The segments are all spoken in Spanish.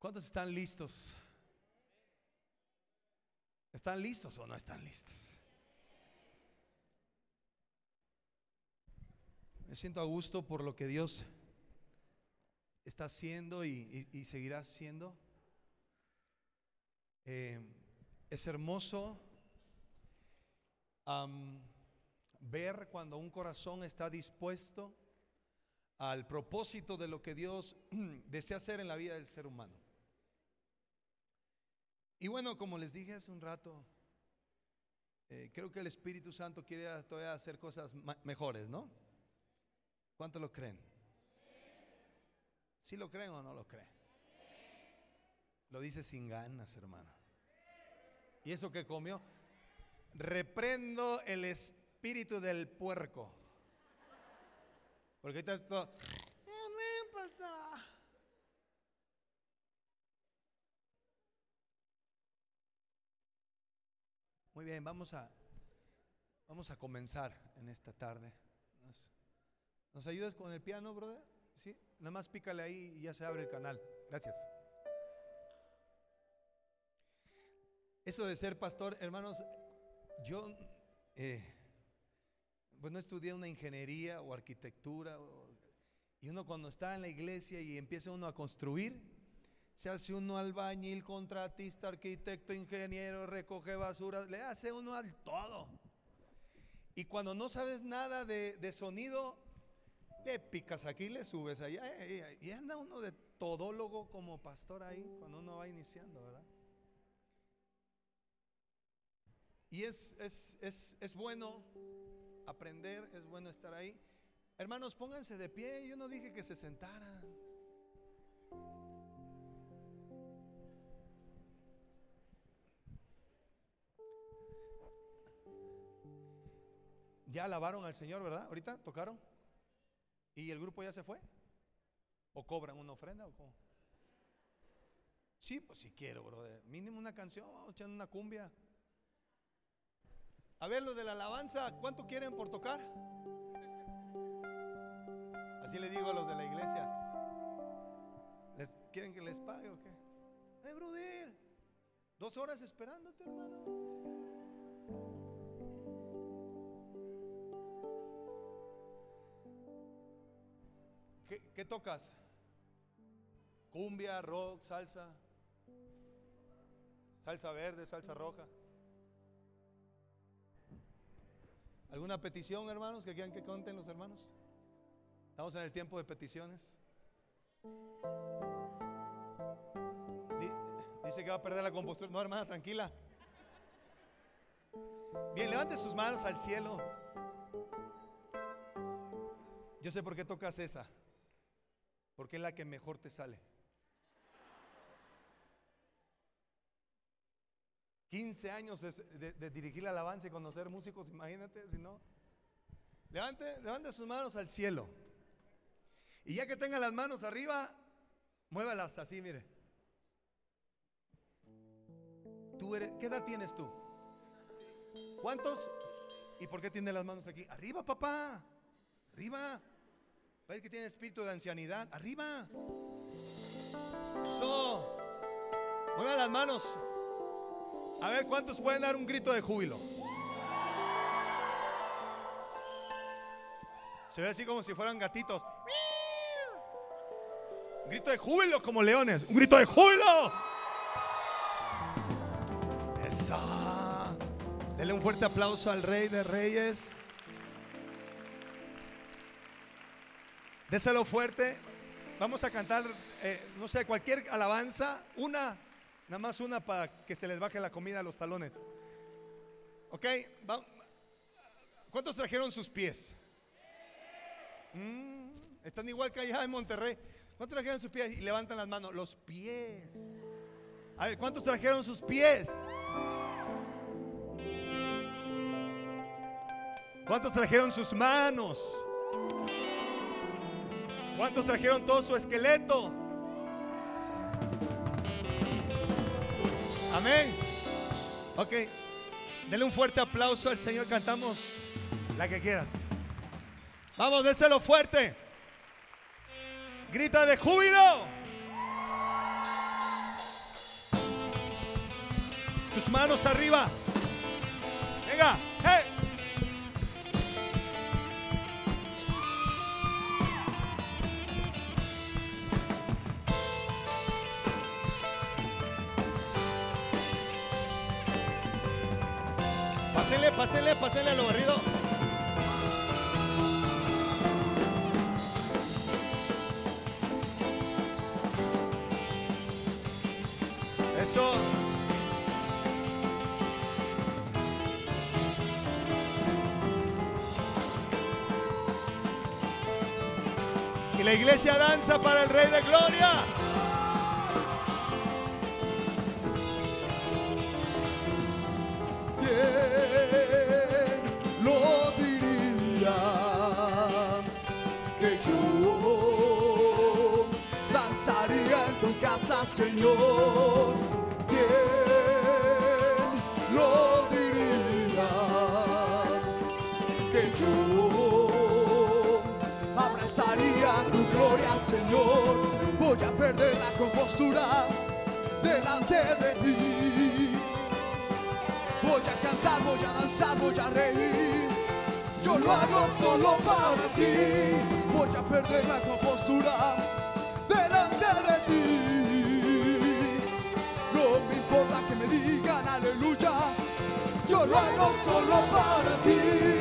¿Cuántos están listos? ¿Están listos o no están listos? Me siento a gusto por lo que Dios está haciendo y, seguirá haciendo. Eh, es hermoso ver cuando un corazón está dispuesto al propósito de lo que Dios desea hacer en la vida del ser humano. Y bueno, como les dije hace un rato, eh, creo que el Espíritu Santo quiere todavía hacer cosas mejores, ¿no? ¿Cuánto lo creen? ¿Sí lo creen o no lo creen? Lo dice sin ganas, hermano. ¿Y eso que comió? Reprendo el espíritu del puerco. Porque está todo. Muy bien, vamos a, vamos a comenzar en esta tarde. ¿Nos, ayudas con el piano, brother? Sí, nada más pícale ahí y ya se abre el canal. Gracias. Eso de ser pastor, hermanos, yo eh, pues no estudié una ingeniería o arquitectura. y uno cuando está en la iglesia y empieza uno a construir, se hace uno albañil, contratista, arquitecto, ingeniero, recoge basura, le hace uno al todo. Y cuando no sabes nada de, sonido, le picas aquí, le subes allá. Y anda uno de todólogo como pastor ahí cuando uno va iniciando, ¿verdad? Y es, es, es, es bueno aprender, es bueno estar ahí. Hermanos, pónganse de pie. Yo no dije que se sentaran. Ya alabaron al Señor, ¿verdad? Ahorita tocaron. ¿Y el grupo ya se fue? ¿O cobran una ofrenda o cómo? Sí, pues si quiero, brother. Mínimo una canción, echando una cumbia. A ver, los de la alabanza, ¿cuánto quieren por tocar? Así le digo a los de la iglesia. ¿Les, ¿Quieren que les pague o qué? Ay, brother, dos horas esperándote, hermano. ¿Qué, tocas? Cumbia, rock, salsa. Salsa verde, salsa roja. ¿Alguna petición, hermanos, que quieran que conten los hermanos? Estamos en el tiempo de peticiones. Dice que va a perder la compostura. No, hermana, tranquila. Bien, levante sus manos al cielo. Yo sé por qué tocas esa. Porque es la que mejor te sale. 15 años de, dirigir la alabanza y conocer músicos, imagínate, si no. Levante, levante sus manos al cielo. Y ya que tenga las manos arriba, muévalas así, mire. ¿Tú ¿Qué edad tienes tú? ¿Cuántos? ¿Y por qué tiene las manos aquí? Arriba, papá. Arriba. Parece que tiene espíritu de ancianidad. Arriba. Eso. Mueva las manos. A ver, ¿cuántos pueden dar un grito de júbilo? Se ve así como si fueran gatitos. Un grito de júbilo como leones. Un grito de júbilo. Esa. Dele un fuerte aplauso al Rey de Reyes. Déselo fuerte. Vamos a cantar, eh, no sé, cualquier alabanza, una, nada más una para que se les baje la comida a los talones. ¿Ok? ¿Cuántos trajeron sus pies? Mm, están igual que allá en Monterrey. ¿Cuántos trajeron sus pies? Y levantan las manos. Los pies. A ver, ¿cuántos trajeron sus pies? ¿Cuántos trajeron sus manos? ¿Cuántos trajeron todo su esqueleto? Amén. Ok. Dele un fuerte aplauso al Señor. Cantamos la que quieras. Vamos, déselo fuerte. Grita de júbilo. Tus manos arriba. Venga. iglesia danza para el Rey de Gloria. hermosura delante de ti. Voy a cantar, voy a danzar, voy a reír. Yo lo hago solo para ti. Voy a perder la compostura delante de ti. No me importa que me digan aleluya. Yo lo hago solo para ti.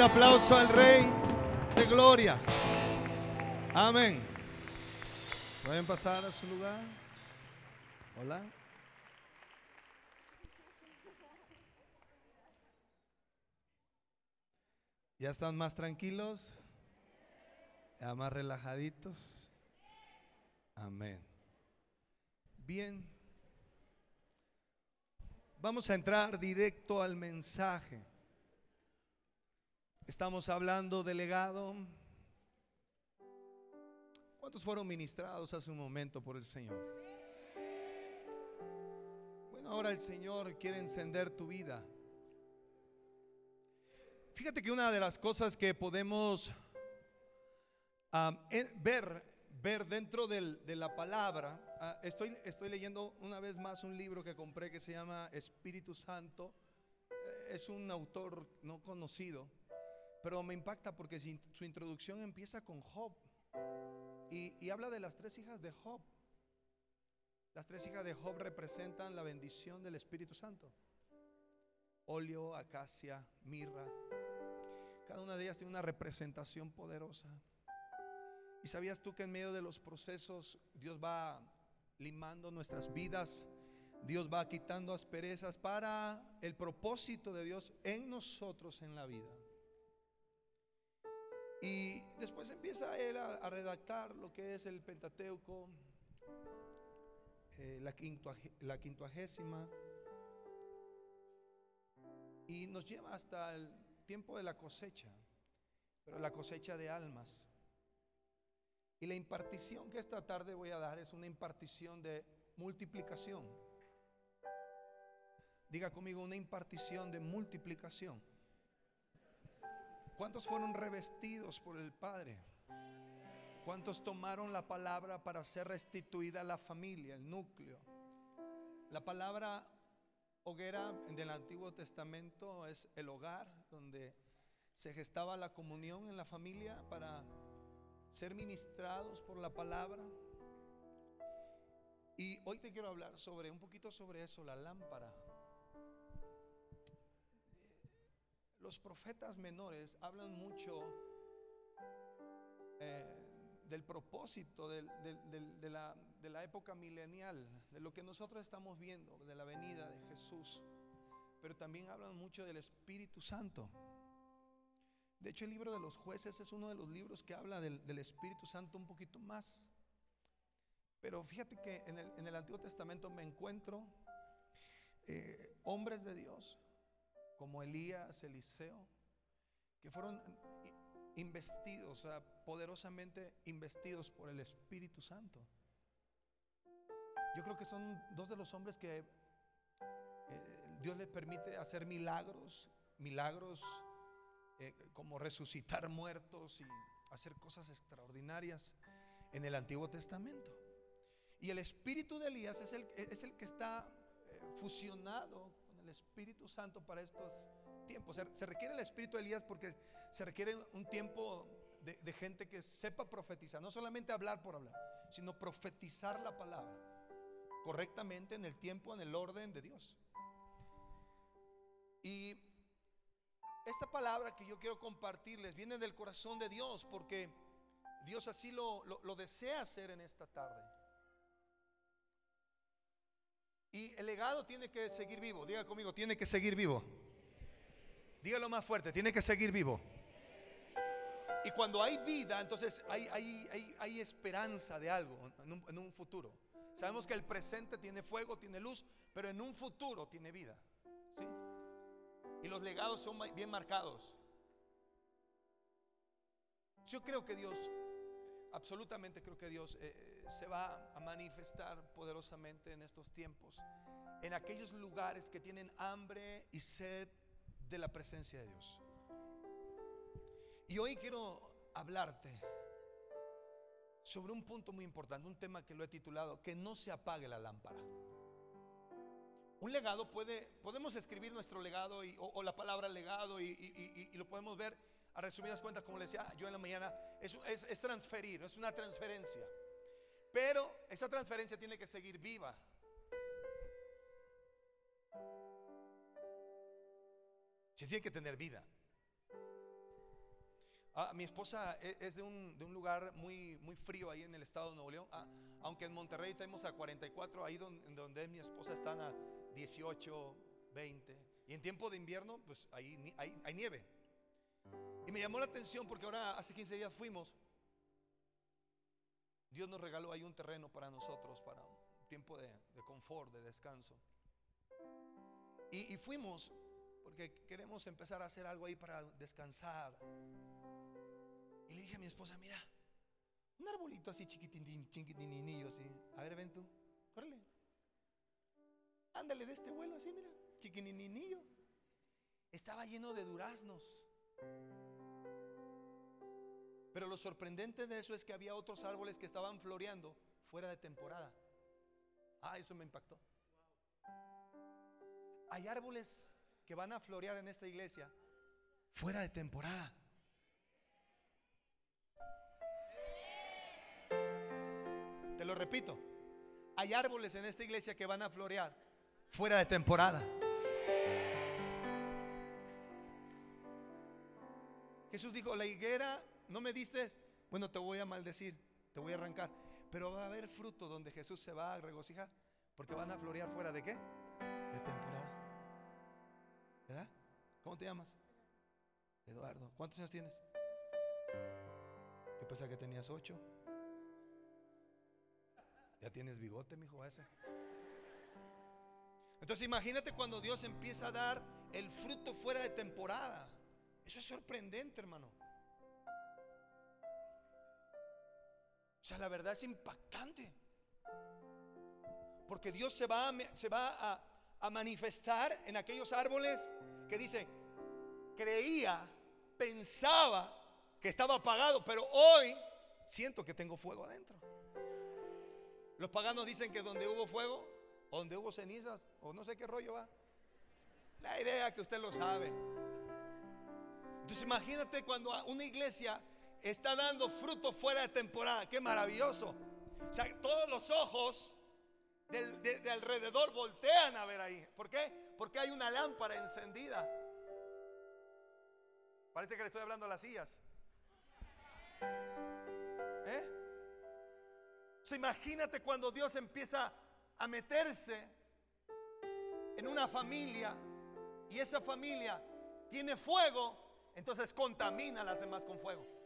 fuerte aplauso al Rey de Gloria. Amén. Pueden pasar a su lugar. Hola. ¿Ya están más tranquilos? ¿Ya más relajaditos? Amén. Bien. Vamos a entrar directo al mensaje. Estamos hablando de legado. ¿Cuántos fueron ministrados hace un momento por el Señor? Bueno, ahora el Señor quiere encender tu vida. Fíjate que una de las cosas que podemos ah, ver, ver dentro de la palabra, ah, estoy, estoy leyendo una vez más un libro que compré que se llama Espíritu Santo. Eh, es un autor no conocido, pero me impacta porque su introducción empieza con Job y, habla de las tres hijas de Job. Las tres hijas de Job representan la bendición del Espíritu Santo. Olio, acacia, mirra. Cada una de ellas tiene una representación poderosa. ¿Y sabías tú que en medio de los procesos Dios va limando nuestras vidas? Dios va quitando asperezas para el propósito de Dios en nosotros en la vida. Y después empieza él a, redactar lo que es el Pentateuco, eh, la, la quintuagésima, y nos lleva hasta el tiempo de la cosecha, pero la cosecha de almas. Y la impartición que esta tarde voy a dar es una impartición de multiplicación. Diga conmigo una impartición de multiplicación. ¿Cuántos fueron revestidos por el Padre? ¿Cuántos tomaron la palabra para ser restituida la familia, el núcleo? La palabra hoguera en el Antiguo Testamento es el hogar donde se gestaba la comunión en la familia para ser ministrados por la palabra. Y hoy te quiero hablar sobre un poquito sobre eso, la lámpara. Los profetas menores hablan mucho eh, del propósito de, la, época milenial, de lo que nosotros estamos viendo, de la venida de Jesús. Pero también hablan mucho del Espíritu Santo. De hecho, el libro de los jueces es uno de los libros que habla del, Espíritu Santo un poquito más. Pero fíjate que en el, en el Antiguo Testamento me encuentro eh, hombres de Dios como Elías, Eliseo, que fueron investidos, poderosamente investidos por el Espíritu Santo. Yo creo que son dos de los hombres que eh, Dios les permite hacer milagros, milagros eh, como resucitar muertos y hacer cosas extraordinarias en el Antiguo Testamento. Y el espíritu de Elías es el, es el que está eh, fusionado Espíritu Santo para estos tiempo. Se, requiere el espíritu de Elías porque se requiere un tiempo de, gente que sepa profetizar. No solamente hablar por hablar, sino profetizar la palabra correctamente en el tiempo, en el orden de Dios. Y esta palabra que yo quiero compartirles viene del corazón de Dios porque Dios así lo, lo, desea hacer en esta tarde. Y el legado tiene que seguir vivo. Diga conmigo, tiene que seguir vivo. Dígalo más fuerte, tiene que seguir vivo. Y cuando hay vida, entonces hay, hay, esperanza de algo en un, futuro. Sabemos que el presente tiene fuego, tiene luz, pero en un futuro tiene vida. ¿sí? Y los legados son bien marcados. Yo creo que Dios, absolutamente creo que Dios eh, se va a manifestar poderosamente en estos tiempos, en aquellos lugares que tienen hambre y sed de la presencia de Dios. Y hoy quiero hablarte sobre un punto muy importante, un tema que lo he titulado, que no se apague la lámpara. Un legado puede, podemos escribir nuestro legado o, la palabra legado y, lo podemos ver a resumidas cuentas, como le decía yo en la mañana, es, es, es transferir, es una transferencia. Pero esa transferencia tiene que seguir viva. Se tiene que tener vida. Ah, mi esposa e, es de un, lugar muy, muy frío ahí en el estado de Nuevo León. Ah, aunque en Monterrey tenemos a 44, ahí donde, mi esposa están a 18, 20. Y en tiempo de invierno, pues ahí hay, hay nieve. Y me llamó la atención porque ahora hace 15 días fuimos. Dios nos regaló ahí un terreno para nosotros, para tiempo de, confort, de descanso. Y, y fuimos porque queremos empezar a hacer algo ahí para descansar. Y le dije a mi esposa, mira, un arbolito así chiquitín, chiquitinillo así. A ver, ven tú, córrele. Ándale de este vuelo así, mira, chiquininillo. Estaba lleno de duraznos. Pero lo sorprendente de eso es que había otros árboles que estaban floreando fuera de temporada. Ah, eso me impactó. Hay árboles que van a florear en esta iglesia fuera de temporada. Te lo repito, hay árboles en esta iglesia que van a florear fuera de temporada. Jesús dijo, la higuera, no me diste, bueno, te voy a maldecir, te voy a arrancar, pero va a haber fruto donde Jesús se va a regocijar, porque van a florear fuera de qué? De temporada. ¿Verdad? ¿Cómo te llamas? Eduardo. ¿Cuántos años tienes? Yo pensaba que tenías ocho. Ya tienes bigote, mi hijo ese. Entonces imagínate cuando Dios empieza a dar el fruto fuera de temporada. Eso es sorprendente, hermano. Sea, la verdad es impactante. Porque Dios se va, a, se va a, manifestar en aquellos árboles que dicen, creía, pensaba que estaba apagado, pero hoy siento que tengo fuego adentro. Los paganos dicen que donde hubo fuego, donde hubo cenizas, o no sé qué rollo va. La idea que usted lo sabe. Entonces imagínate cuando una iglesia está dando fruto fuera de temporada. Qué maravilloso. O sea, todos los ojos de, alrededor voltean a ver ahí. ¿Por qué? Porque hay una lámpara encendida. Parece que le estoy hablando a las sillas. ¿Eh? imagínate cuando Dios empieza a meterse en una familia y esa familia tiene fuego, entonces contamina a las demás con fuego.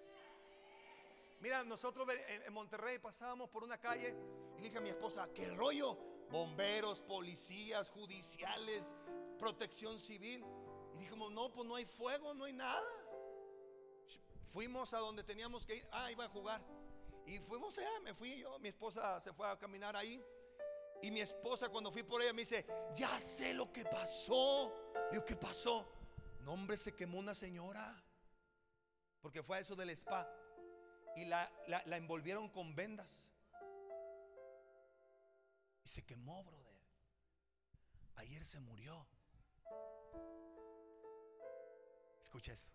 Mira, nosotros en Monterrey pasábamos por una calle y le dije a mi esposa, ¿qué rollo? Bomberos, policías, judiciales, protección civil. Y dijimos, no, pues no hay fuego, no hay nada. Fuimos a donde teníamos que ir. Ah, iba a jugar. Y fuimos allá, me fui yo, mi esposa se fue a caminar ahí. Y mi esposa cuando fui por ella me dice, ya sé lo que pasó. ¿qué pasó? No, hombre, se quemó una señora. Porque fue a eso del spa. Y la, la envolvieron con vendas. Y se quemó, brother. Ayer se murió. Escucha esto.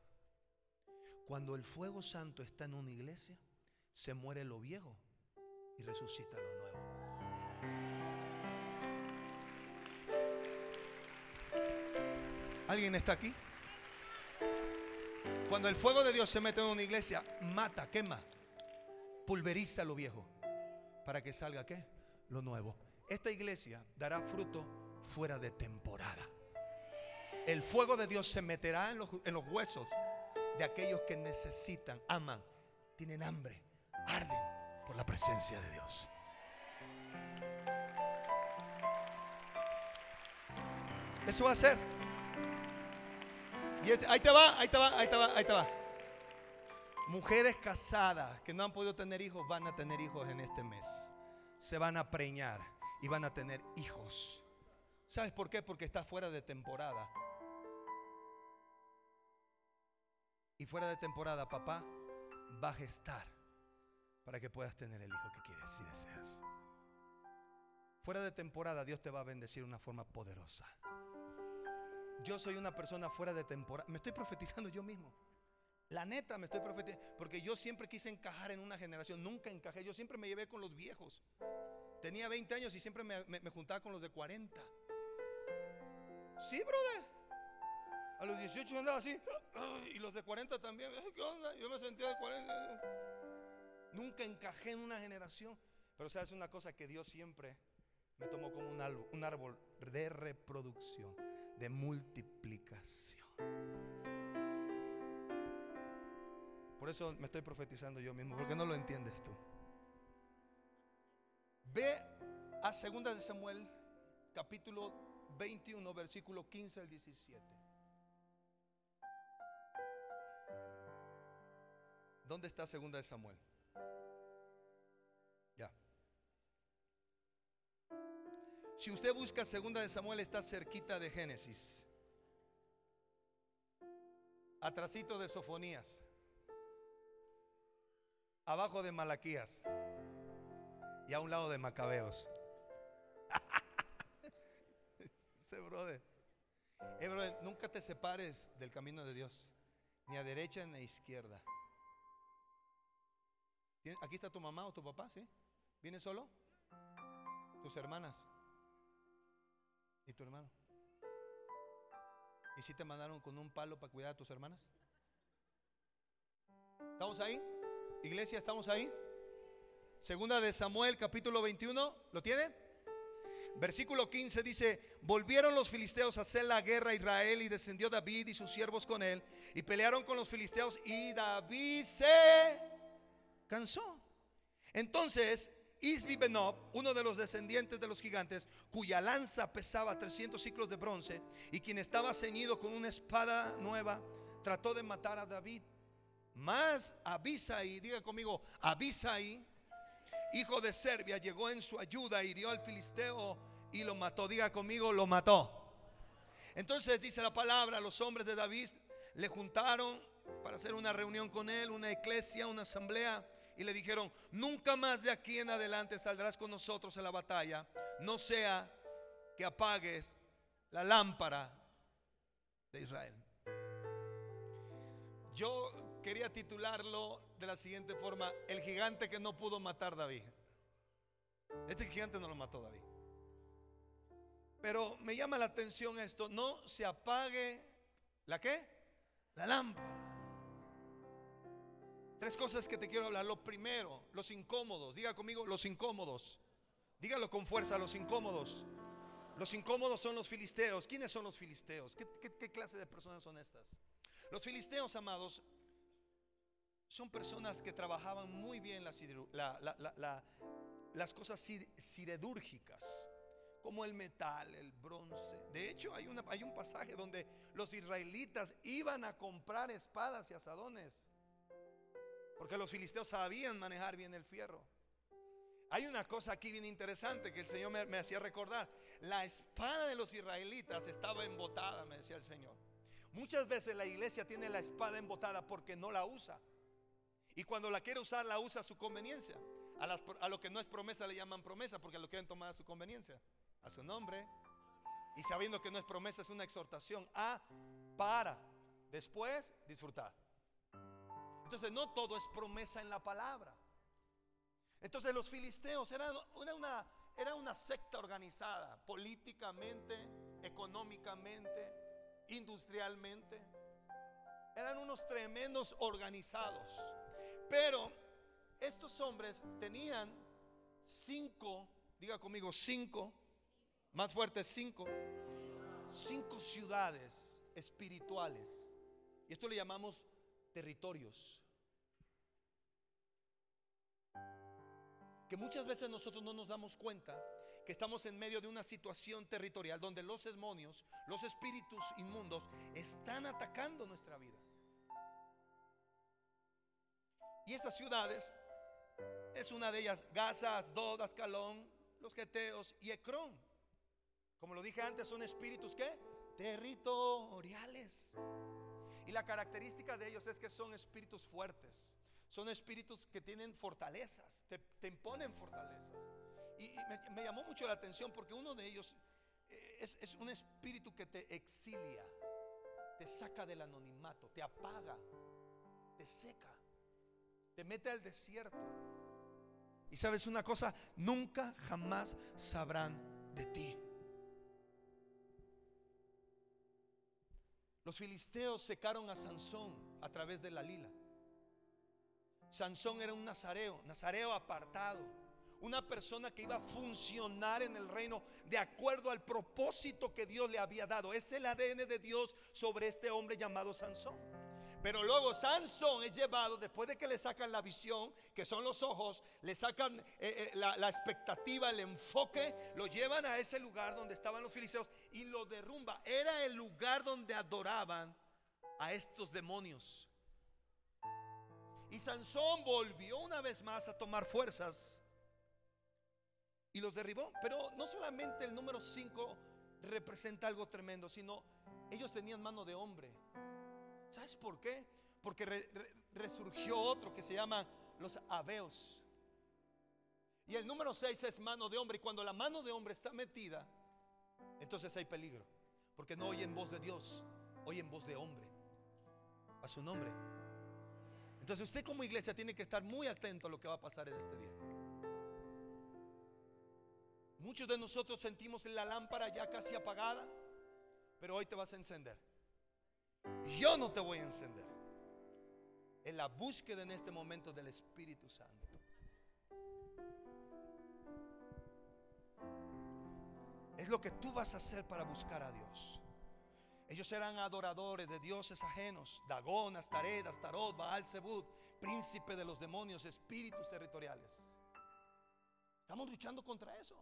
Cuando el fuego santo está en una iglesia, se muere lo viejo y resucita lo nuevo. ¿Alguien está aquí? Cuando el fuego de Dios se mete en una iglesia, mata, quema, pulveriza lo viejo para que salga qué? Lo nuevo. Esta iglesia dará fruto fuera de temporada. El fuego de Dios se meterá en los, en los huesos de aquellos que necesitan, aman, tienen hambre arden por la presencia de Dios. Eso va a ser. Ahí te va, ahí te va, ahí te va, ahí te va. Mujeres casadas que no han podido tener hijos van a tener hijos en este mes. Se van a preñar y van a tener hijos. ¿Sabes por qué? Porque está fuera de temporada. Y fuera de temporada, papá va a gestar para que puedas tener el hijo que quieres si deseas. Fuera de temporada Dios te va a bendecir de una forma poderosa. Yo soy una persona fuera de temporada. Me estoy profetizando yo mismo. La neta me estoy profetizando. Porque yo siempre quise encajar en una generación. Nunca encajé. Yo siempre me llevé con los viejos. Tenía 20 años y siempre me, juntaba con los de 40. Sí, brother. A los 18 andaba así. Y los de 40 también. ¿Qué onda? Yo me sentía de 40. Nunca encajé en una generación. Pero sabes una cosa que Dios siempre me tomó como un un árbol de reproducción, de multiplicación. Por eso me estoy profetizando yo mismo, porque no lo entiendes tú. Ve a segunda de Samuel, capítulo 21, versículo 15 al 17. ¿Dónde está segunda de Samuel? Si usted busca segunda de Samuel está cerquita de Génesis. Atrasito de Sofonías. Abajo de Malaquías. Y a un lado de Macabeos. Ese brother. Eh, brother, nunca te separes del camino de Dios. Ni a derecha ni a izquierda. ¿Tien- ¿Aquí está tu mamá o tu papá? ¿Sí? ¿Vienes solo? ¿Tus hermanas? ¿Y tu hermano? ¿Y si te mandaron con un palo para cuidar a tus hermanas? ¿Estamos ahí? Iglesia, ¿estamos ahí? Segunda de Samuel, capítulo 21, ¿lo tiene? Versículo 15 dice, volvieron los filisteos a hacer la guerra a Israel y descendió David y sus siervos con él y pelearon con los filisteos y David se cansó. Entonces, Isbi Benob, uno de los descendientes de los gigantes, cuya lanza pesaba 300 ciclos de bronce y quien estaba ceñido con una espada nueva, trató de matar a David. Mas Abisai, diga conmigo, Abisai, hijo de Serbia, llegó en su ayuda, hirió al filisteo y lo mató. Diga conmigo, lo mató. Entonces dice la palabra, los hombres de David le juntaron para hacer una reunión con él, una iglesia, una asamblea, y le dijeron, nunca más de aquí en adelante saldrás con nosotros en la batalla, no sea que apagues la lámpara de Israel. Yo quería titularlo de la siguiente forma, el gigante que no pudo matar David. Este gigante no lo mató David. Pero me llama la atención esto, no se apague la qué? La lámpara. Tres cosas que te quiero hablar. Lo primero, los incómodos. Diga conmigo, los incómodos. Dígalo con fuerza, los incómodos. Los incómodos son los filisteos. ¿Quiénes son los filisteos? ¿Qué, clase de personas son estas? Los filisteos, amados, son personas que trabajaban muy bien la sideru- la- la- la- la- las cosas sid- siderúrgicas, como el metal, el bronce. De hecho, hay, una- hay un pasaje donde los israelitas iban a comprar espadas y asadones, porque los filisteos sabían manejar bien el fierro. Hay una cosa aquí bien interesante que el Señor me, hacía recordar. La espada de los israelitas estaba embotada, me decía el Señor. Muchas veces la iglesia tiene la espada embotada porque no la usa. Y cuando la quiere usar, la usa a su conveniencia. A, a lo que no es promesa le llaman promesa porque lo quieren tomar a su conveniencia, a su nombre. Y sabiendo que no es promesa, es una exhortación a para después disfrutar. Entonces, no todo es promesa en la palabra. Entonces, los filisteos eran, era una, era una secta organizada políticamente, económicamente, industrialmente. Eran unos tremendos organizados. Pero estos hombres tenían cinco, diga conmigo, cinco, más fuerte, cinco, cinco ciudades espirituales. Y esto le llamamos territorios. Que muchas veces nosotros no nos damos cuenta que estamos en medio de una situación territorial donde los demonios, los espíritus inmundos están atacando nuestra vida. Y estas ciudades es una de ellas, Gaza, Asdod, Ascalón, los Geteos y Ecrón. Como lo dije antes, son espíritus que territoriales. Y la característica de ellos es que son espíritus fuertes. Son espíritus que tienen fortalezas, te, imponen fortalezas. Y, me llamó mucho la atención porque uno de ellos eh, es, es un espíritu que te exilia, te saca del anonimato, te apaga, te seca, te mete al desierto. Y sabes una cosa, nunca jamás sabrán de ti. Los filisteos secaron a Sansón a través de la lila. Sansón era un nazareo, nazareo apartado, una persona que iba a funcionar en el reino de acuerdo al propósito que Dios le había dado. Es el ADN de Dios sobre este hombre llamado Sansón. Pero luego Sansón es llevado, después de que le sacan la visión, que son los ojos, le sacan eh, eh, la, expectativa, el enfoque, lo llevan a ese lugar donde estaban los filisteos y lo derrumba. Era el lugar donde adoraban a estos demonios. Y Sansón volvió una vez más a tomar fuerzas y los derribó. Pero no solamente el número 5 representa algo tremendo, sino ellos tenían mano de hombre. ¿Sabes por qué? Porque re- re- resurgió otro que se llama los Abeos. Y el número 6 es mano de hombre. Y cuando la mano de hombre está metida, entonces hay peligro. Porque no oyen voz de Dios, oyen voz de hombre. A su nombre. Entonces usted como iglesia tiene que estar muy atento a lo que va a pasar en este día. Muchos de nosotros sentimos la lámpara ya casi apagada, pero hoy te vas a encender. Yo no te voy a encender. En la búsqueda en este momento del Espíritu Santo. Es lo que tú vas a hacer para buscar a Dios. Ellos eran adoradores de dioses ajenos, Dagón, Astaret, Astarot, Baal, Zebud, príncipe de los demonios, espíritus territoriales. Estamos luchando contra eso.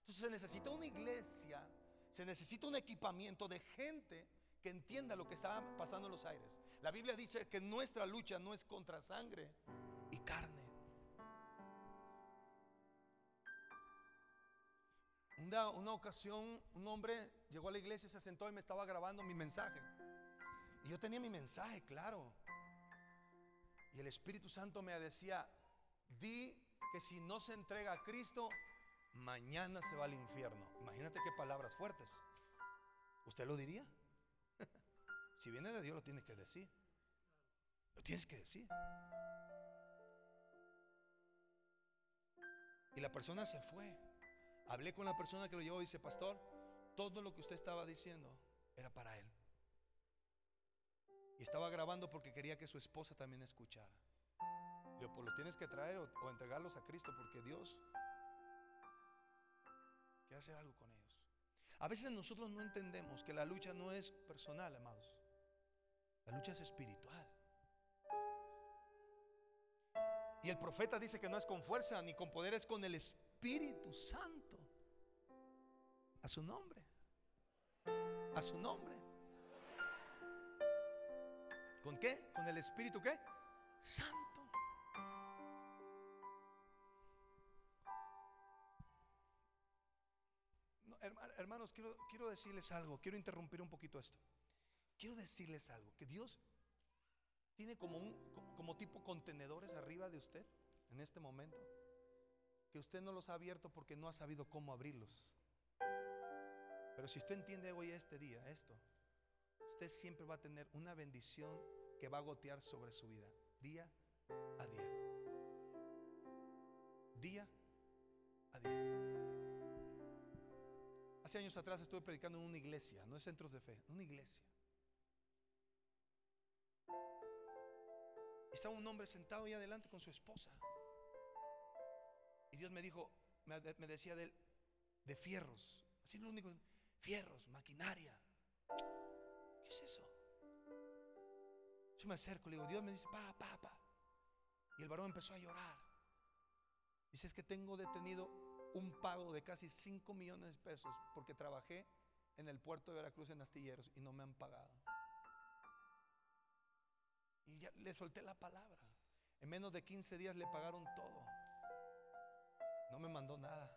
Entonces se necesita una iglesia, se necesita un equipamiento de gente que entienda lo que está pasando en los aires. La Biblia dice que nuestra lucha no es contra sangre y carne. Una, una ocasión un hombre llegó a la iglesia, se sentó y me estaba grabando mi mensaje. Y yo tenía mi mensaje, claro. Y el Espíritu Santo me decía, di que si no se entrega a Cristo, mañana se va al infierno. Imagínate qué palabras fuertes. ¿Usted lo diría? Si viene de Dios lo tienes que decir. Lo tienes que decir. Y la persona se fue. Hablé con la persona que lo llevó y dice, pastor, todo lo que usted estaba diciendo era para él. Y estaba grabando porque quería que su esposa también escuchara. Le digo, pues los tienes que traer o, o entregarlos a Cristo porque Dios quiere hacer algo con ellos. A veces nosotros no entendemos que la lucha no es personal, amados. La lucha es espiritual. Y el profeta dice que no es con fuerza ni con poder, es con el Espíritu Santo. A su nombre. A su nombre. ¿Con qué? ¿Con el Espíritu qué? Santo. No, herma- hermanos, quiero, quiero decirles algo. Quiero interrumpir un poquito esto. Quiero decirles algo. Que Dios tiene como un co- como tipo contenedores arriba de usted en este momento. Que usted no los ha abierto porque no ha sabido cómo abrirlos. Pero si usted entiende hoy este día esto, usted siempre va a tener una bendición que va a gotear sobre su vida, día a día. Día a día. Hace años atrás estuve predicando en una iglesia, no es centros de fe, una iglesia. Estaba un hombre sentado ahí adelante con su esposa. Y Dios me dijo, me, decía de él, de fierros. Así lo único, fierros, maquinaria. ¿Qué es eso? Yo me acerco, le digo, Dios me dice, pa, pa. Y el varón empezó a llorar. Dice, es que tengo detenido un pago de casi 5 millones de pesos porque trabajé en el puerto de Veracruz en Astilleros y no me han pagado. Y ya le solté la palabra. En menos de 15 días le pagaron todo. No me mandó nada.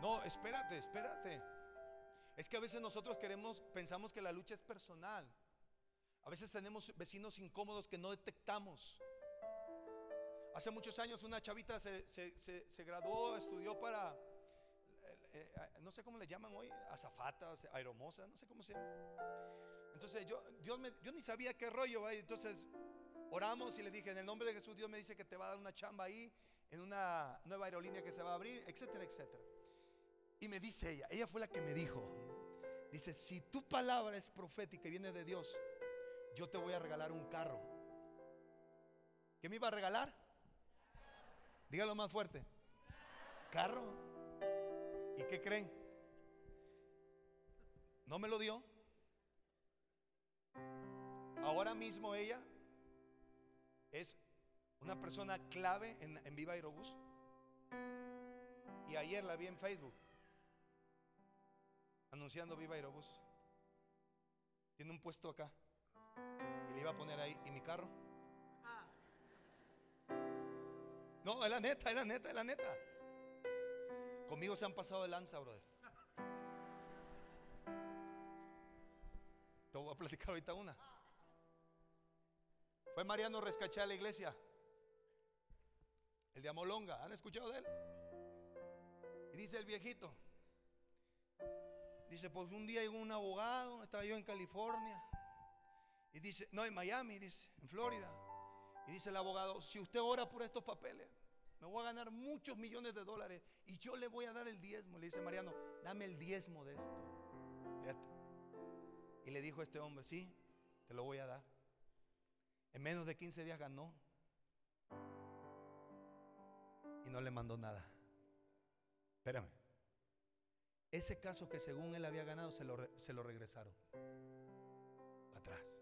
No, espérate, espérate. Es que a veces nosotros queremos, pensamos que la lucha es personal. A veces tenemos vecinos incómodos que no detectamos. Hace muchos años una chavita se, se- se- se graduó, estudió para, eh, eh, no sé cómo le llaman hoy, azafatas, aeromosa, no sé cómo se llama. Entonces yo, Dios me- yo ni sabía qué rollo. Y entonces oramos y le dije, en el nombre de Jesús, Dios me dice que te va a dar una chamba ahí, en una nueva aerolínea que se va a abrir, etcétera, etcétera. Y me dice ella, ella fue la que me dijo, dice, si tu palabra es profética y viene de Dios, yo te voy a regalar un carro. ¿Qué me iba a regalar? Dígalo más fuerte. Carro. ¿Y qué creen? No me lo dio. Ahora mismo ella es una persona clave en, en Viva Aerobús. Y ayer la vi en Facebook anunciando Viva Aerobús. Tiene un puesto acá. Y le iba a poner ahí. ¿Y mi carro? No, es la neta, es la neta, es la neta. Conmigo se han pasado de lanza, brother. Te voy a platicar ahorita una. Fue Mariano Rescaché a la iglesia. El de Amolonga. ¿Han escuchado de él? Y dice el viejito. Dice, pues un día llegó un abogado, estaba yo en California. Y dice, no, en Miami, dice, en Florida. Y dice el abogado, si usted ora por estos papeles, me voy a ganar muchos millones de dólares y yo le voy a dar el diezmo. Le dice Mariano, dame el diezmo de esto. Y le dijo este hombre, sí, te lo voy a dar. En menos de 15 días ganó. Y no le mandó nada. Espérame. Ese caso que según él había ganado se lo, se lo regresaron. Atrás.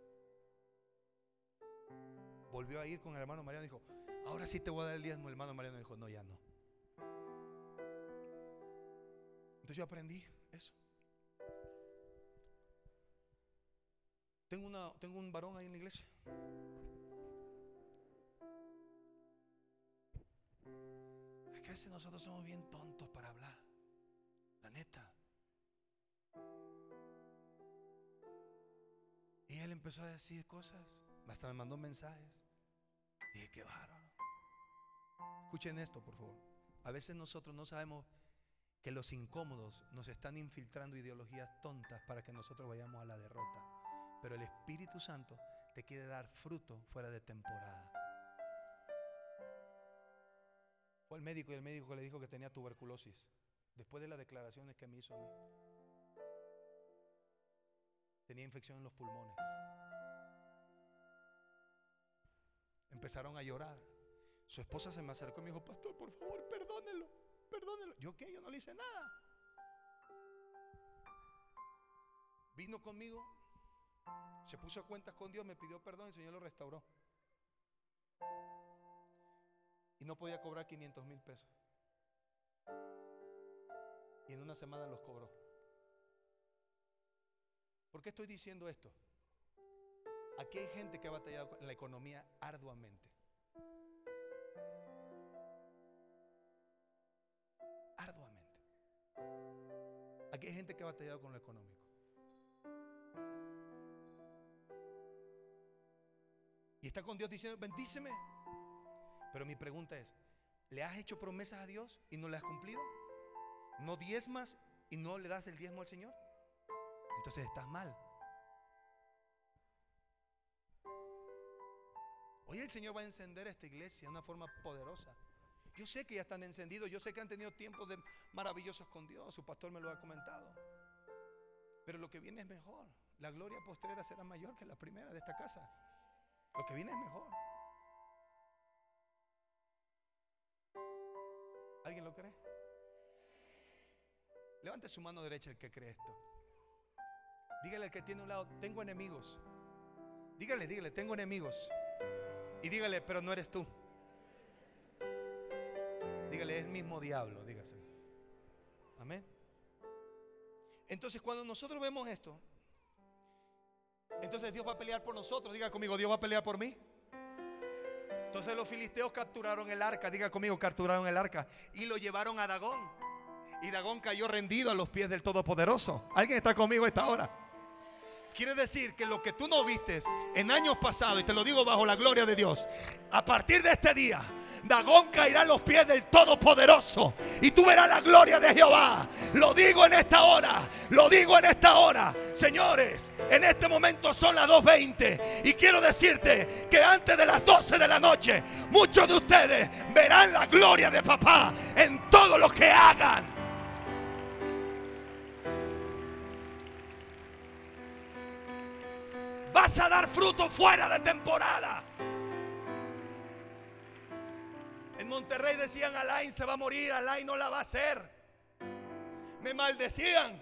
Volvió a ir con el hermano Mariano y dijo, ahora sí te voy a dar el diezmo. El hermano Mariano dijo, no, ya no. Entonces yo aprendí eso. Tengo, una, tengo un varón ahí en la iglesia. Es que a veces nosotros somos bien tontos para hablar. La neta. Y él empezó a decir cosas. Hasta me mandó mensajes. Dije, qué bárbaro. Escuchen esto, por favor. A veces nosotros no sabemos que los incómodos nos están infiltrando ideologías tontas para que nosotros vayamos a la derrota. Pero el Espíritu Santo te quiere dar fruto fuera de temporada. Fue el médico y el médico le dijo que tenía tuberculosis. Después de las declaraciones que me hizo a mí. Tenía infección en los pulmones. Empezaron a llorar. Su esposa se me acercó y me dijo, pastor, por favor, perdónelo, perdónelo. ¿Yo qué? Yo no le hice nada. Vino conmigo, se puso a cuentas con Dios, me pidió perdón, el Señor lo restauró. Y no podía cobrar 500 mil pesos. Y en una semana los cobró. ¿Por qué estoy diciendo esto? Aquí hay gente que ha batallado en la economía. Arduamente. Aquí hay gente que ha batallado con lo económico. Y está con Dios diciendo, bendíceme. Pero mi pregunta es, ¿le has hecho promesas a Dios y no le has cumplido? ¿No diezmas y no le das el diezmo al Señor? Entonces estás mal. Hoy el Señor va a encender esta iglesia de una forma poderosa. Yo sé que ya están encendidos, yo sé que han tenido tiempos de maravillosos con Dios, su pastor me lo ha comentado. Pero lo que viene es mejor. La gloria postrera será mayor que la primera de esta casa. Lo que viene es mejor. ¿Alguien lo cree? Levante su mano derecha el que cree esto. Dígale al que tiene un lado, tengo enemigos. Dígale, dígale, tengo enemigos. Y dígale, pero no eres tú. Dígale, es el mismo diablo, dígaselo. Amén. Entonces, cuando nosotros vemos esto, entonces Dios va a pelear por nosotros. Diga conmigo, Dios va a pelear por mí. Entonces los filisteos capturaron el arca, diga conmigo, capturaron el arca y lo llevaron a Dagón. Y Dagón cayó rendido a los pies del Todopoderoso. ¿Alguien está conmigo a esta hora? Quiere decir que lo que tú no viste en años pasados, y te lo digo bajo la gloria de Dios, a partir de este día, Dagón caerá a los pies del Todopoderoso y tú verás la gloria de Jehová. Lo digo en esta hora, lo digo en esta hora. Señores, en este momento son las 2.20 y quiero decirte que antes de las 12 de la noche, muchos de ustedes verán la gloria de papá en todo lo que hagan. Vas a dar fruto fuera de temporada. En Monterrey decían, Alain se va a morir, Alain no la va a hacer. Me maldecían.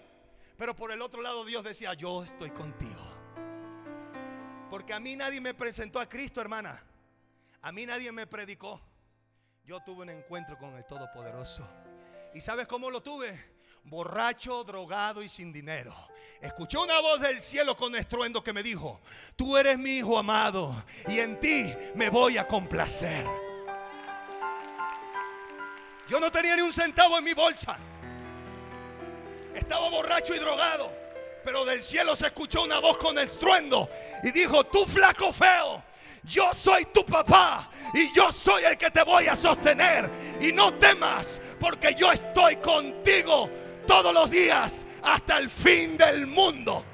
Pero por el otro lado Dios decía, yo estoy contigo. Porque a mí nadie me presentó a Cristo, hermana. A mí nadie me predicó. Yo tuve un encuentro con el Todopoderoso. ¿Y sabes cómo lo tuve? Borracho, drogado y sin dinero. Escuché una voz del cielo con estruendo que me dijo, tú eres mi hijo amado y en ti me voy a complacer. Yo no tenía ni un centavo en mi bolsa. Estaba borracho y drogado. Pero del cielo se escuchó una voz con estruendo y dijo, tú flaco feo, yo soy tu papá y yo soy el que te voy a sostener. Y no temas porque yo estoy contigo todos los días hasta el fin del mundo.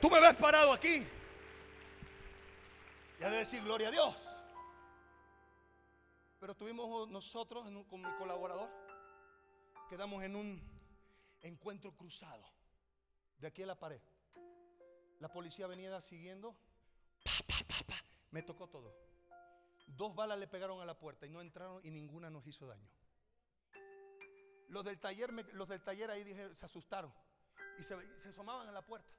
Tú me ves parado aquí. Ya de decir gloria a Dios. Pero tuvimos nosotros con mi colaborador, quedamos en un encuentro cruzado de aquí a la pared. La policía venía siguiendo. Me tocó todo. Dos balas le pegaron a la puerta y no entraron y ninguna nos hizo daño. Los del taller, los del taller ahí dije, se asustaron y se, se asomaban a la puerta.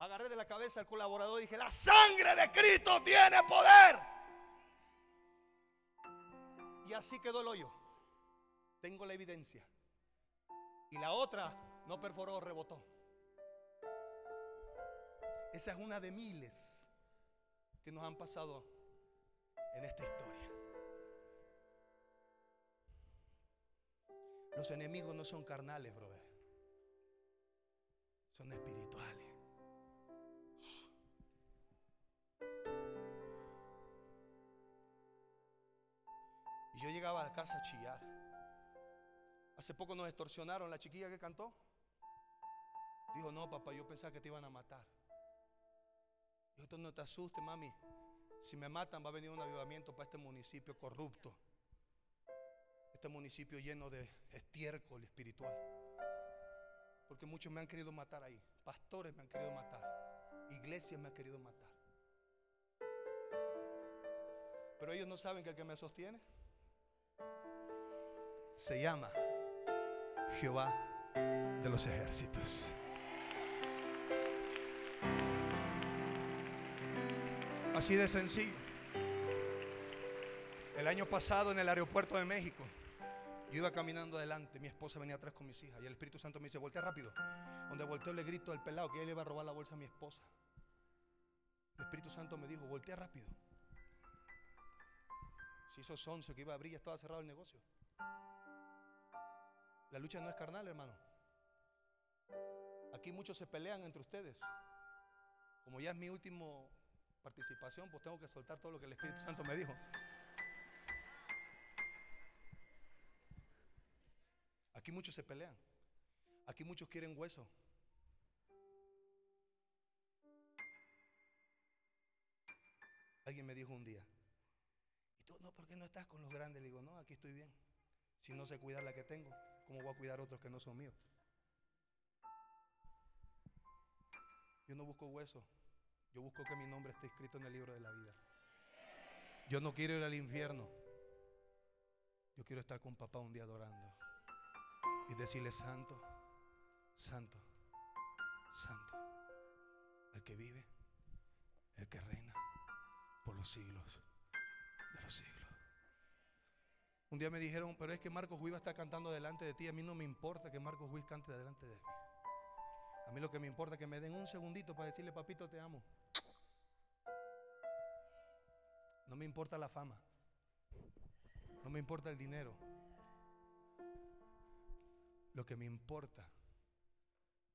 Agarré de la cabeza al colaborador y dije, la sangre de Cristo tiene poder. Y así quedó el hoyo. Tengo la evidencia. Y la otra no perforó, rebotó. Esa es una de miles que nos han pasado en esta historia. Los enemigos no son carnales, brother. Son espirituales. Y yo llegaba a la casa a chillar. Hace poco nos extorsionaron la chiquilla que cantó. Dijo, no, papá, yo pensaba que te iban a matar. Dijo, no te asustes, mami. Si me matan va a venir un avivamiento para este municipio corrupto. Este municipio lleno de estiércol espiritual. Porque muchos me han querido matar ahí. Pastores me han querido matar. Iglesias me han querido matar. Pero ellos no saben que el que me sostiene se llama Jehová de los ejércitos. Así de sencillo. El año pasado en el aeropuerto de México, yo iba caminando adelante, mi esposa venía atrás con mis hijas y el Espíritu Santo me dice, voltea rápido. Donde volteo le grito al pelado que él le iba a robar la bolsa a mi esposa. El Espíritu Santo me dijo, voltea rápido. Si hizo sonso que iba a abrir, ya estaba cerrado el negocio. La lucha no es carnal, hermano. Aquí muchos se pelean entre ustedes. Como ya es mi último participación, pues tengo que soltar todo lo que el Espíritu Santo me dijo. Aquí muchos se pelean. Aquí muchos quieren hueso. Alguien me dijo un día, ¿y tú no, por qué no estás con los grandes? Le digo, no, aquí estoy bien. Si no sé cuidar la que tengo, ¿cómo voy a cuidar otros que no son míos? Yo no busco hueso, yo busco que mi nombre esté escrito en el libro de la vida. Yo no quiero ir al infierno. Yo quiero estar con papá un día adorando y decirle, santo, santo, santo, el que vive, el que reina por los siglos de los siglos. Un día me dijeron, pero es que Marcos Huiz está cantando delante de ti. A mí no me importa que Marcos Huiz cante delante de mí. A mí lo que me importa es que me den un segundito para decirle, papito, te amo. No me importa la fama. No me importa el dinero. Lo que me importa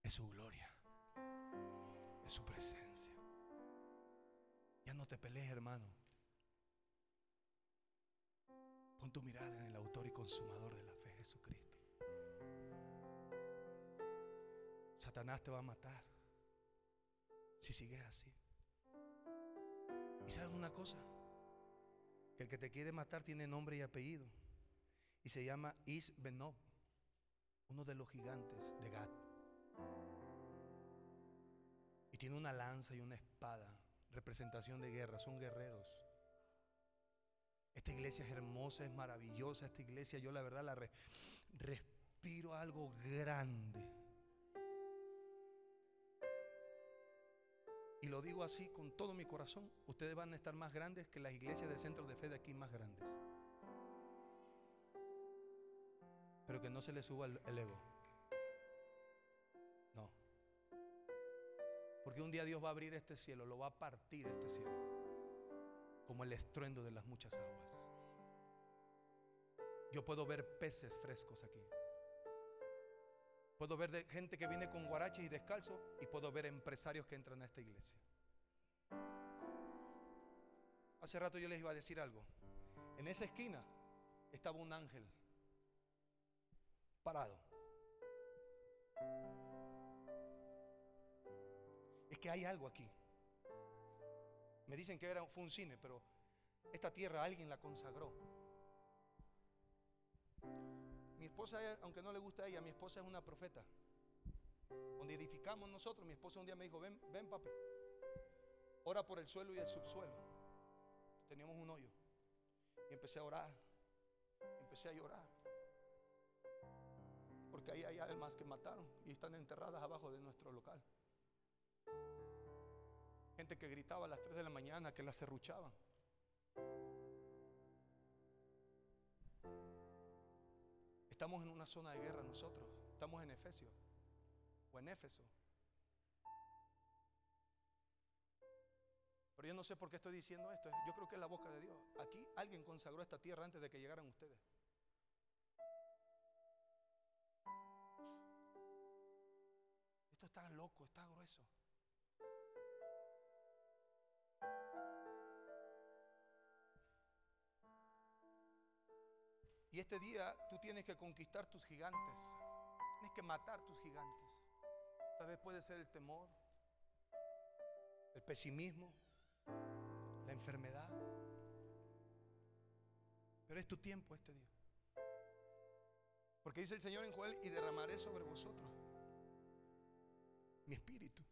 es su gloria. Es su presencia. Ya no te pelees, hermano. Pon tu mirada en el autor y consumador de la fe, Jesucristo. Satanás te va a matar si sigues así. ¿Y sabes una cosa? Que el que te quiere matar tiene nombre y apellido. Y se llama Is Benob, uno de los gigantes de Gad. Y tiene una lanza y una espada, representación de guerra, son guerreros. Esta iglesia es hermosa, es maravillosa. Esta iglesia yo la verdad la respiro algo grande. Y lo digo así con todo mi corazón. Ustedes van a estar más grandes que las iglesias de centros de fe de aquí más grandes. Pero que no se les suba el, ego. No. Porque un día Dios va a abrir este cielo, lo va a partir este cielo. Como el estruendo de las muchas aguas. Yo puedo ver peces frescos aquí. Puedo ver de gente que viene con guaraches y descalzo y puedo ver empresarios que entran a esta iglesia. Hace rato yo les iba a decir algo. En esa esquina estaba un ángel parado. Es que hay algo aquí. Me dicen que era, fue un cine, pero esta tierra alguien la consagró. Esposa, aunque no le gusta a ella, mi esposa es una profeta. Donde edificamos nosotros, mi esposa un día me dijo, ven, ven papi, ora por el suelo y el subsuelo. Teníamos un hoyo. Y empecé a orar. Empecé a llorar. Porque ahí hay almas que mataron y están enterradas abajo de nuestro local. Gente que gritaba a las 3 de la mañana, que las serruchaban. Estamos en una zona de guerra nosotros. Estamos en Efesio o en Éfeso. Pero yo no sé por qué estoy diciendo esto. Yo creo que es la boca de Dios. Aquí alguien consagró esta tierra antes de que llegaran ustedes. Esto está loco, está grueso. Y este día tú tienes que conquistar tus gigantes. Tienes que matar tus gigantes. Tal vez puede ser el temor, el pesimismo, la enfermedad. Pero es tu tiempo este día. Porque dice el Señor en Joel, y derramaré sobre vosotros mi espíritu.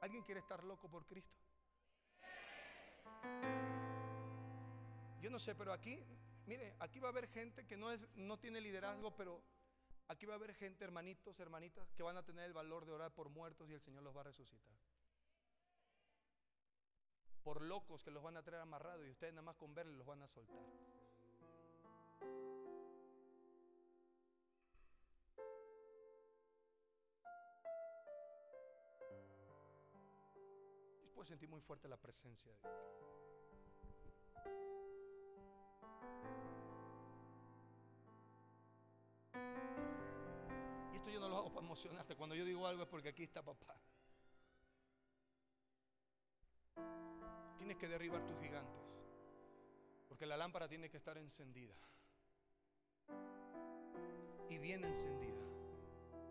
¿Alguien quiere estar loco por Cristo? Yo no sé, pero aquí, mire, aquí va a haber gente que no, es, no tiene liderazgo, pero aquí va a haber gente, hermanitos, hermanitas, que van a tener el valor de orar por muertos y el Señor los va a resucitar. Por locos que los van a traer amarrados y ustedes nada más con verles los van a soltar. Yo puedo sentir muy fuerte la presencia de Dios. Y esto yo no lo hago para emocionarte. Cuando yo digo algo es porque aquí está papá. Tienes que derribar tus gigantes. Porque la lámpara tiene que estar encendida. Y bien encendida.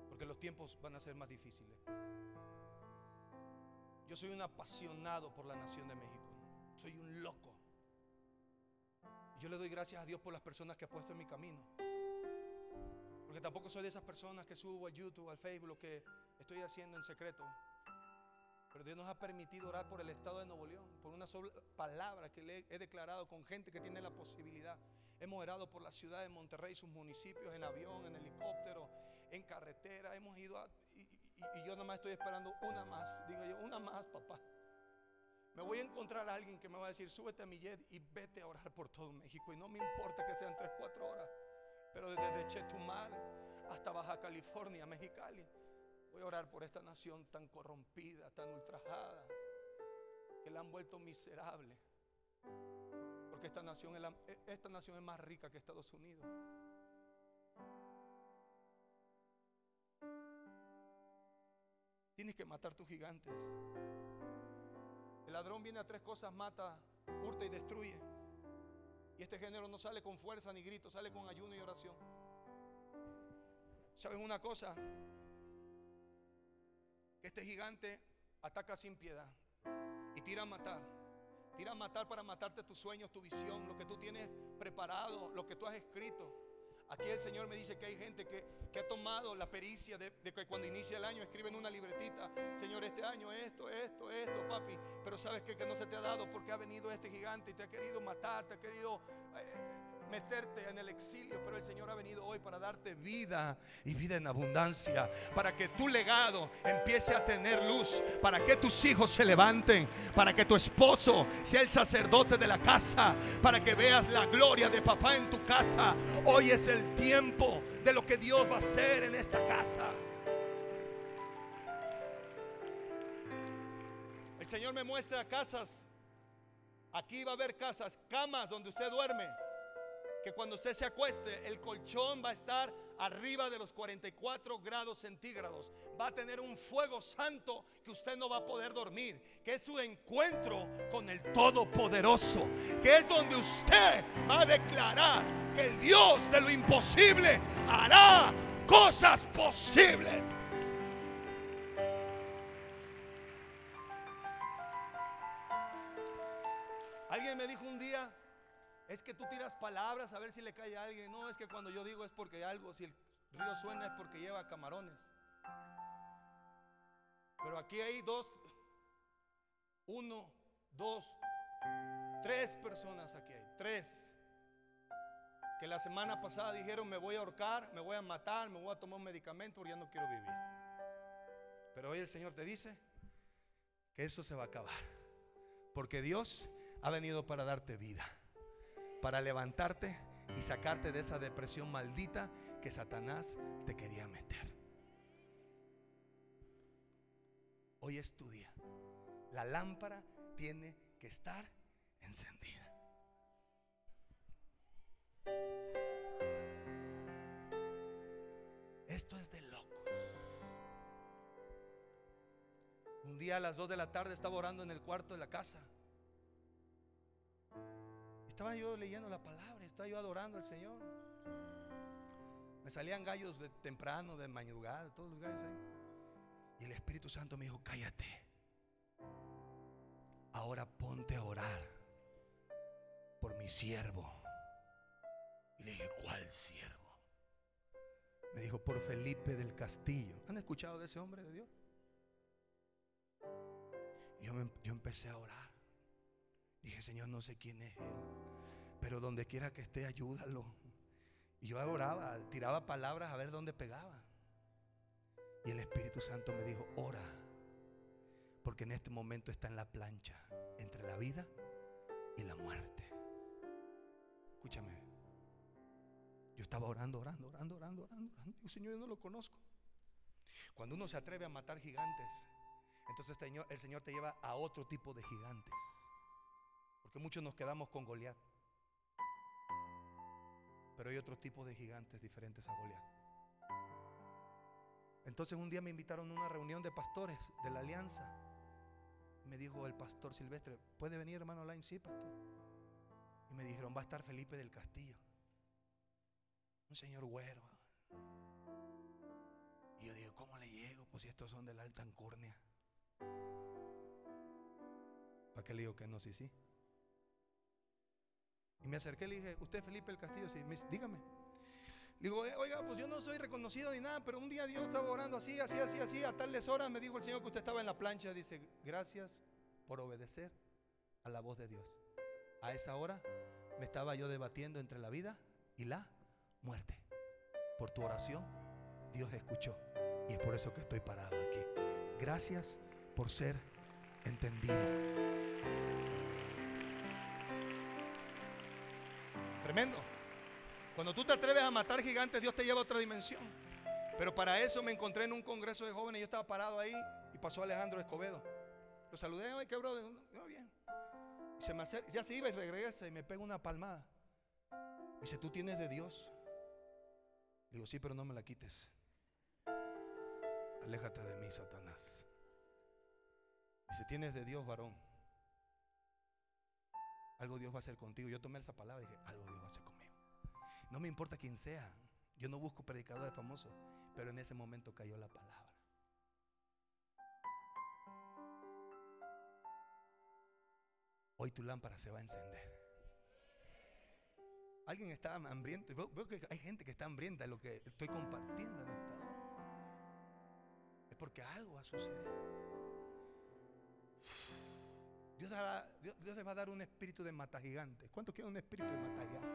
Porque los tiempos van a ser más difíciles. Yo soy un apasionado por la nación de México. Soy un loco. Yo le doy gracias a Dios por las personas que ha puesto en mi camino. Porque tampoco soy de esas personas que subo a YouTube, al Facebook, que estoy haciendo en secreto. Pero Dios nos ha permitido orar por el estado de Nuevo León, por una sola palabra que le he declarado con gente que tiene la posibilidad. Hemos orado por la ciudad de Monterrey, sus municipios, en avión, en helicóptero, en carretera. Hemos ido a, y, yo nada más estoy esperando una más. Digo yo, una más, papá. Me voy a encontrar a alguien que me va a decir, súbete a mi jet y vete a orar por todo México. Y no me importa que sean 3, 4 horas. Pero desde Chetumal hasta Baja California, Mexicali, voy a orar por esta nación tan corrompida, tan ultrajada, que la han vuelto miserable. Porque esta nación esta nación es más rica que Estados Unidos. Tienes que matar tus gigantes. El ladrón viene a tres cosas, mata, hurta y destruye. Y este género no sale con fuerza ni grito, sale con ayuno y oración. ¿Saben una cosa? Que este gigante ataca sin piedad y tira a matar. Tira a matar para matarte tus sueños, tu visión, lo que tú tienes preparado, lo que tú has escrito. Aquí el Señor me dice que hay gente que, ha tomado la pericia de, de que cuando inicia el año escriben una libretita, Señor, este año esto, esto, esto, papi. Pero sabes que, que no se te ha dado porque ha venido este gigante y te ha querido matar, te ha querido eh, meterte en el exilio, pero el Señor ha venido hoy para darte vida y vida en abundancia, para que tu legado empiece a tener luz, para que tus hijos se levanten, para que tu esposo sea el sacerdote de la casa, para que veas la gloria de papá en tu casa. Hoy es el tiempo de lo que Dios va a hacer en esta casa. El Señor me muestra casas. Aquí va a haber casas, camas donde usted duerme que cuando usted se acueste, el colchón va a estar arriba de los 44 grados centígrados. Va a tener un fuego santo que usted no va a poder dormir. Que es su encuentro con el Todopoderoso. Que es donde usted va a declarar que el Dios de lo imposible hará cosas posibles. Tú tiras palabras a ver si le cae a alguien. No, es que cuando yo digo es porque algo, si el río suena es porque lleva camarones. Pero aquí hay dos, uno, dos, tres personas aquí hay, tres. Que la semana pasada dijeron me voy a ahorcar, me voy a matar, me voy a tomar un medicamento porque ya no quiero vivir. Pero hoy el Señor te dice que eso se va a acabar. Porque Dios ha venido para darte vida para levantarte y sacarte de esa depresión maldita que Satanás te quería meter. Hoy es tu día. La lámpara tiene que estar encendida. Esto es de locos. Un día a las 2 de la tarde estaba orando en el cuarto de la casa. Estaba yo leyendo la palabra, estaba yo adorando al Señor. Me salían gallos de temprano, de madrugada, todos los gallos. Y el Espíritu Santo me dijo, cállate. Ahora ponte a orar por mi siervo. Y le dije, ¿cuál siervo? Me dijo, por Felipe del Castillo. ¿Han escuchado de ese hombre de Dios? Y yo, yo empecé a orar. Dije, Señor, no sé quién es Él, pero donde quiera que esté, ayúdalo. Y yo oraba, tiraba palabras a ver dónde pegaba. Y el Espíritu Santo me dijo, ora, porque en este momento está en la plancha entre la vida y la muerte. Escúchame. Yo estaba orando, orando, orando, orando, orando, orando. Señor, yo no lo conozco. Cuando uno se atreve a matar gigantes, entonces el Señor te lleva a otro tipo de gigantes. Muchos nos quedamos con Goliat. Pero hay otro tipo de gigantes diferentes a Goliat. Entonces un día me invitaron a una reunión de pastores de la alianza. Me dijo el pastor Silvestre, ¿puede venir hermano Alain? Sí, pastor. Y me dijeron, va a estar Felipe del Castillo. Un señor güero. Y yo digo, ¿cómo le llego? Pues si estos son de la alta Ancurnia. ¿Para qué le digo que no? Sí, sí. Y me acerqué y le dije, ¿usted Felipe el Castillo? Sí, dígame. Le digo, oiga, pues yo no soy reconocido ni nada, pero un día Dios estaba orando así, así, así, así, a tales horas me dijo el Señor que usted estaba en la plancha. Dice, gracias por obedecer a la voz de Dios. A esa hora me estaba yo debatiendo entre la vida y la muerte. Por tu oración, Dios escuchó. Y es por eso que estoy parado aquí. Gracias por ser entendido. Tremendo. Cuando tú te atreves a matar gigantes, Dios te lleva a otra dimensión. Pero para eso me encontré en un congreso de jóvenes. Yo estaba parado ahí y pasó Alejandro Escobedo. Lo saludé, ay, qué brother. No, bien. Y se ya se iba y regresa y me pega una palmada. Dice, tú tienes de Dios. Digo, sí, pero no me la quites. Aléjate de mí, Satanás. Dice, tienes de Dios, varón. Algo Dios va a hacer contigo. Yo tomé esa palabra y dije, algo Dios va a hacer conmigo. No me importa quién sea. Yo no busco predicadores famosos. Pero en ese momento cayó la palabra. Hoy tu lámpara se va a encender. Alguien está hambriento. Veo, que hay gente que está hambrienta de lo que estoy compartiendo en esta hora. Es porque algo va a suceder. Dios, les va a dar un espíritu de mata gigantes. ¿Cuántos quieren un espíritu de mata gigantes?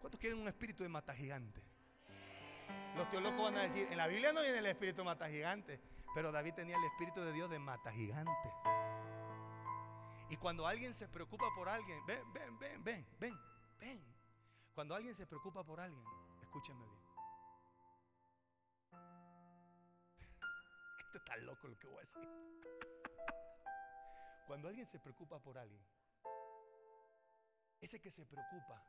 ¿Cuántos quieren un espíritu de mata gigante? Los teólogos van a decir, en la Biblia no viene el espíritu de mata gigante, pero David tenía el espíritu de Dios de mata gigante. Y cuando alguien se preocupa por alguien, ven, ven, ven, ven, ven, ven. Cuando alguien se preocupa por alguien, escúchame bien. Esto está loco lo que voy a decir. Cuando alguien se preocupa por alguien, ese que se preocupa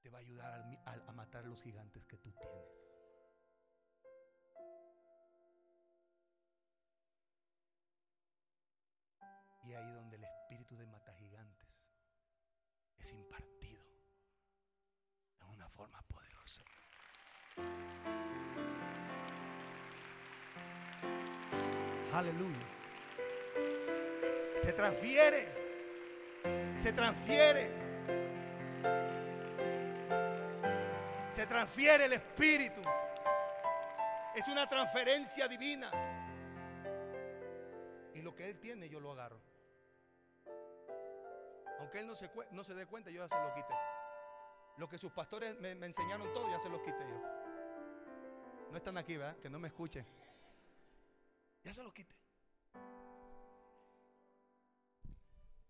te va a ayudar a, a matar los gigantes que tú tienes. Y ahí donde el espíritu de mata gigantes es impartido de una forma poderosa. Aleluya. Se transfiere. Se transfiere. Se transfiere el espíritu. Es una transferencia divina. Y lo que Él tiene yo lo agarro. Aunque Él no se, no se dé cuenta, yo ya se lo quité. Lo que sus pastores me, me enseñaron todo, ya se los quité yo. No están aquí, ¿verdad? Que no me escuchen. Ya se los quité.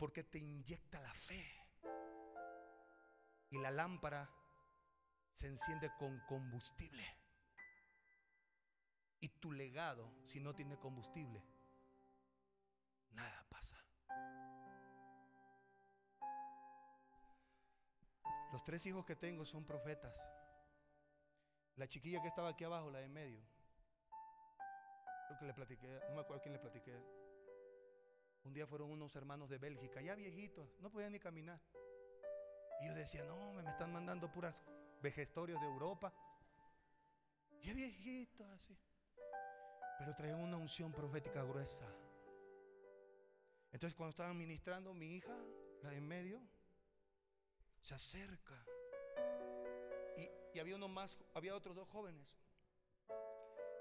Porque te inyecta la fe. Y la lámpara se enciende con combustible. Y tu legado, si no tiene combustible, nada pasa. Los tres hijos que tengo son profetas. La chiquilla que estaba aquí abajo, la de medio. Creo que le platiqué, no me acuerdo quién le platiqué. Un día fueron unos hermanos de Bélgica, ya viejitos, no podían ni caminar. Y yo decía, no, me están mandando puras vejestorios de Europa. Ya viejitos así. Pero traían una unción profética gruesa. Entonces cuando estaban ministrando, mi hija, la de en medio, se acerca. Y, y había uno más, había otros dos jóvenes.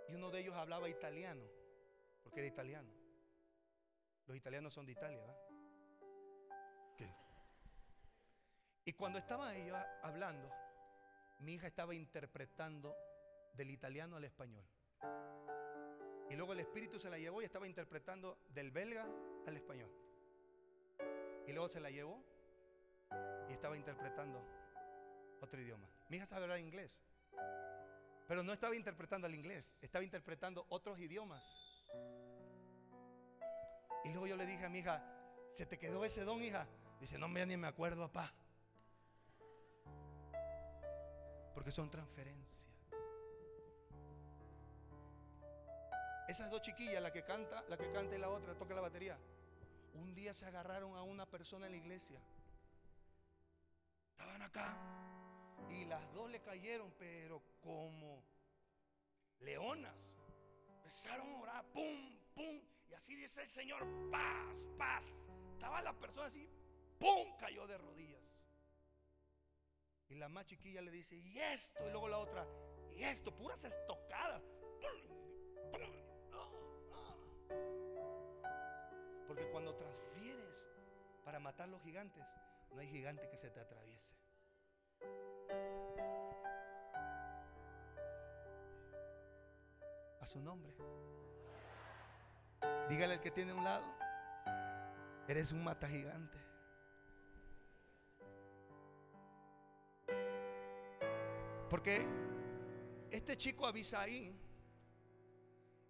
Y uno de ellos hablaba italiano, porque era italiano. Los italianos son de Italia, ¿verdad? ¿Qué? Y cuando estaba ellos hablando, mi hija estaba interpretando del italiano al español. Y luego el espíritu se la llevó y estaba interpretando del belga al español. Y luego se la llevó y estaba interpretando otro idioma. Mi hija sabe hablar inglés, pero no estaba interpretando al inglés, estaba interpretando otros idiomas. Y luego yo le dije a mi hija, ¿se te quedó ese don, hija? Dice, no, me ni me acuerdo, papá. Porque son transferencias. Esas dos chiquillas, la que canta, la que canta y la otra toca la batería. Un día se agarraron a una persona en la iglesia. Estaban acá. Y las dos le cayeron, pero como leonas. Empezaron a orar, pum, pum. Y así dice el Señor, paz, paz. Estaba la persona así, pum, cayó de rodillas. Y la más chiquilla le dice, y esto. Y luego la otra, y esto, puras estocadas. Porque cuando transfieres para matar los gigantes, no hay gigante que se te atraviese. A su nombre. Dígale al que tiene un lado, eres un mata gigante. Porque este chico Abisaí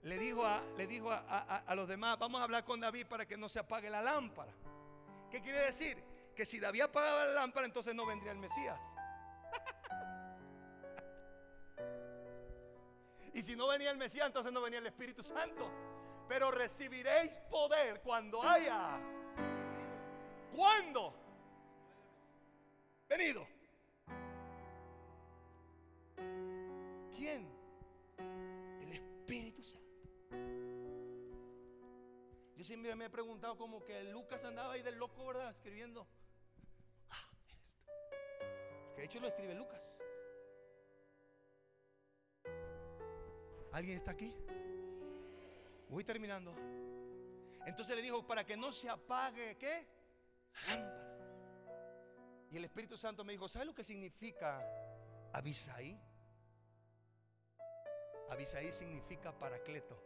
le dijo, a, le dijo a, a, los demás, vamos a hablar con David para que no se apague la lámpara. ¿Qué quiere decir? Que si David apagaba la lámpara, entonces no vendría el Mesías. y si no venía el Mesías, entonces no venía el Espíritu Santo. Pero recibiréis poder cuando haya. ¿Cuándo? Venido. ¿Quién? El Espíritu Santo. Yo siempre me he preguntado como que Lucas andaba ahí del loco, ¿verdad? Escribiendo. Ah, esto. Que de hecho lo escribe Lucas. ¿Alguien está aquí? Voy terminando. Entonces le dijo, para que no se apague, ¿qué? Lámpara. Y el Espíritu Santo me dijo, ¿sabes lo que significa Abisaí? Abisaí significa paracleto.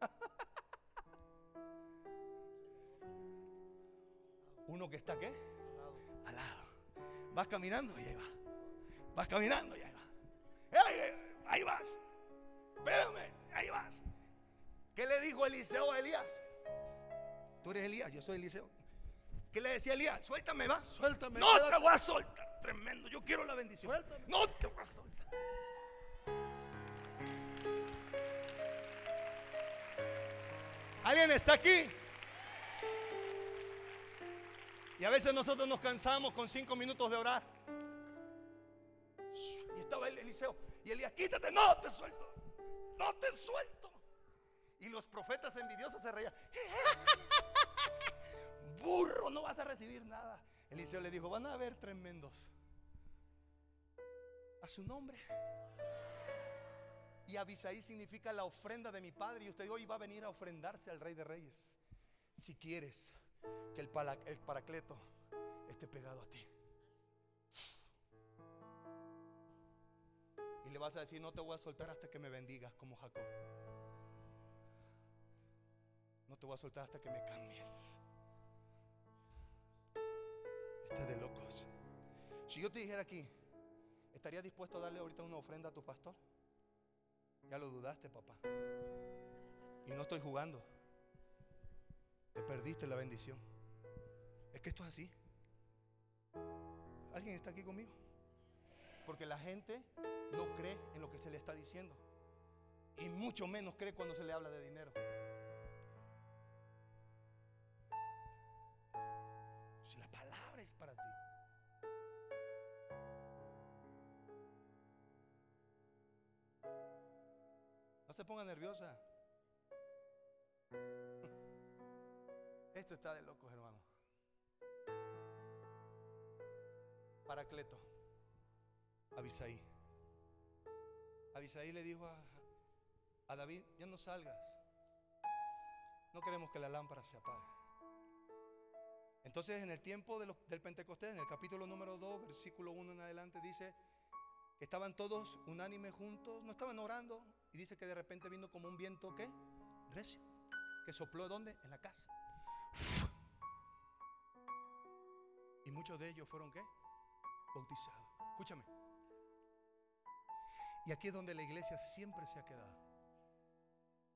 Uno que está qué? Al lado. Vas caminando y ahí va. Vas caminando y ahí va. Ahí vas. Espérame, ahí vas. ¿Qué le dijo Eliseo a Elías? Tú eres Elías, yo soy Eliseo. ¿Qué le decía Elías? Suéltame, va. Suéltame. No quédate. te voy a soltar. Tremendo. Yo quiero la bendición. Suéltame. No te voy a soltar. ¿Alguien está aquí? Y a veces nosotros nos cansamos con cinco minutos de orar. Y estaba el Eliseo. Y Elías, quítate, no te suelto. No te suelto. Y los profetas envidiosos se reían. Burro, no vas a recibir nada. Eliseo le dijo, van a haber tremendos. A su nombre. Y Abisaí significa la ofrenda de mi padre. Y usted hoy va a venir a ofrendarse al Rey de Reyes. Si quieres que el, pala- el paracleto esté pegado a ti. Y le vas a decir, no te voy a soltar hasta que me bendigas como Jacob. No te voy a soltar hasta que me cambies. Esto es de locos. Si yo te dijera aquí, ¿estarías dispuesto a darle ahorita una ofrenda a tu pastor? Ya lo dudaste, papá. Y no estoy jugando. Te perdiste la bendición. Es que esto es así. ¿Alguien está aquí conmigo? Porque la gente no cree en lo que se le está diciendo. Y mucho menos cree cuando se le habla de dinero. Si la palabra es para ti. No se ponga nerviosa. Esto está de locos, hermano. Paracleto. Abisaí. Abisaí le dijo a, David, ya no salgas. No queremos que la lámpara se apague. Entonces en el tiempo del Pentecostés, en el capítulo número 2, versículo 1 en adelante, dice que estaban todos unánimes juntos, no estaban orando, y dice que de repente vino como un viento, ¿qué? Recio, que sopló ¿dónde? En la casa. Y muchos de ellos fueron, ¿qué? Bautizados. Escúchame. Y aquí es donde la iglesia siempre se ha quedado.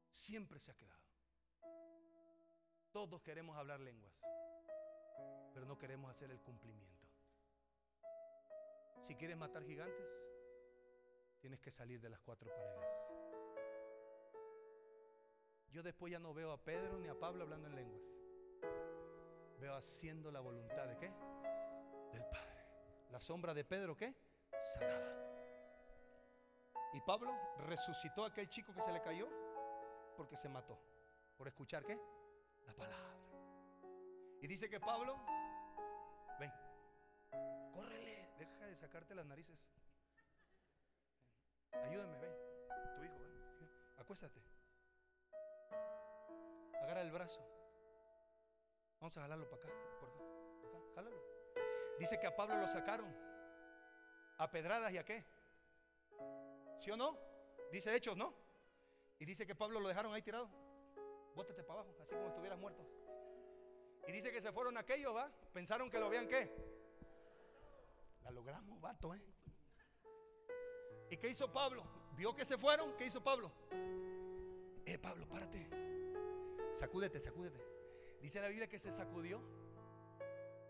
Siempre se ha quedado. Todos queremos hablar lenguas, pero no queremos hacer el cumplimiento. Si quieres matar gigantes, tienes que salir de las cuatro paredes. Yo después ya no veo a Pedro ni a Pablo hablando en lenguas. Veo haciendo la voluntad de qué? Del Padre. La sombra de Pedro, ¿qué? Sanaba. Y Pablo resucitó a aquel chico que se le cayó porque se mató. Por escuchar qué? La palabra. Y dice que Pablo, ven, córrele, deja de sacarte las narices. Ayúdame, ven, tu hijo, ven, acuéstate. Agarra el brazo. Vamos a jalarlo para acá, por acá, por acá, jálalo. Dice que a Pablo lo sacaron a pedradas y a qué. ¿Sí o no? Dice Hechos, ¿no? Y dice que Pablo lo dejaron ahí tirado. Bótate para abajo, así como estuvieras muerto. Y dice que se fueron aquellos, ¿va? Pensaron que lo habían qué. La logramos, vato, ¿eh? ¿Y qué hizo Pablo? ¿Vio que se fueron? ¿Qué hizo Pablo? Eh, Pablo, párate. Sacúdete, sacúdete. Dice la Biblia que se sacudió.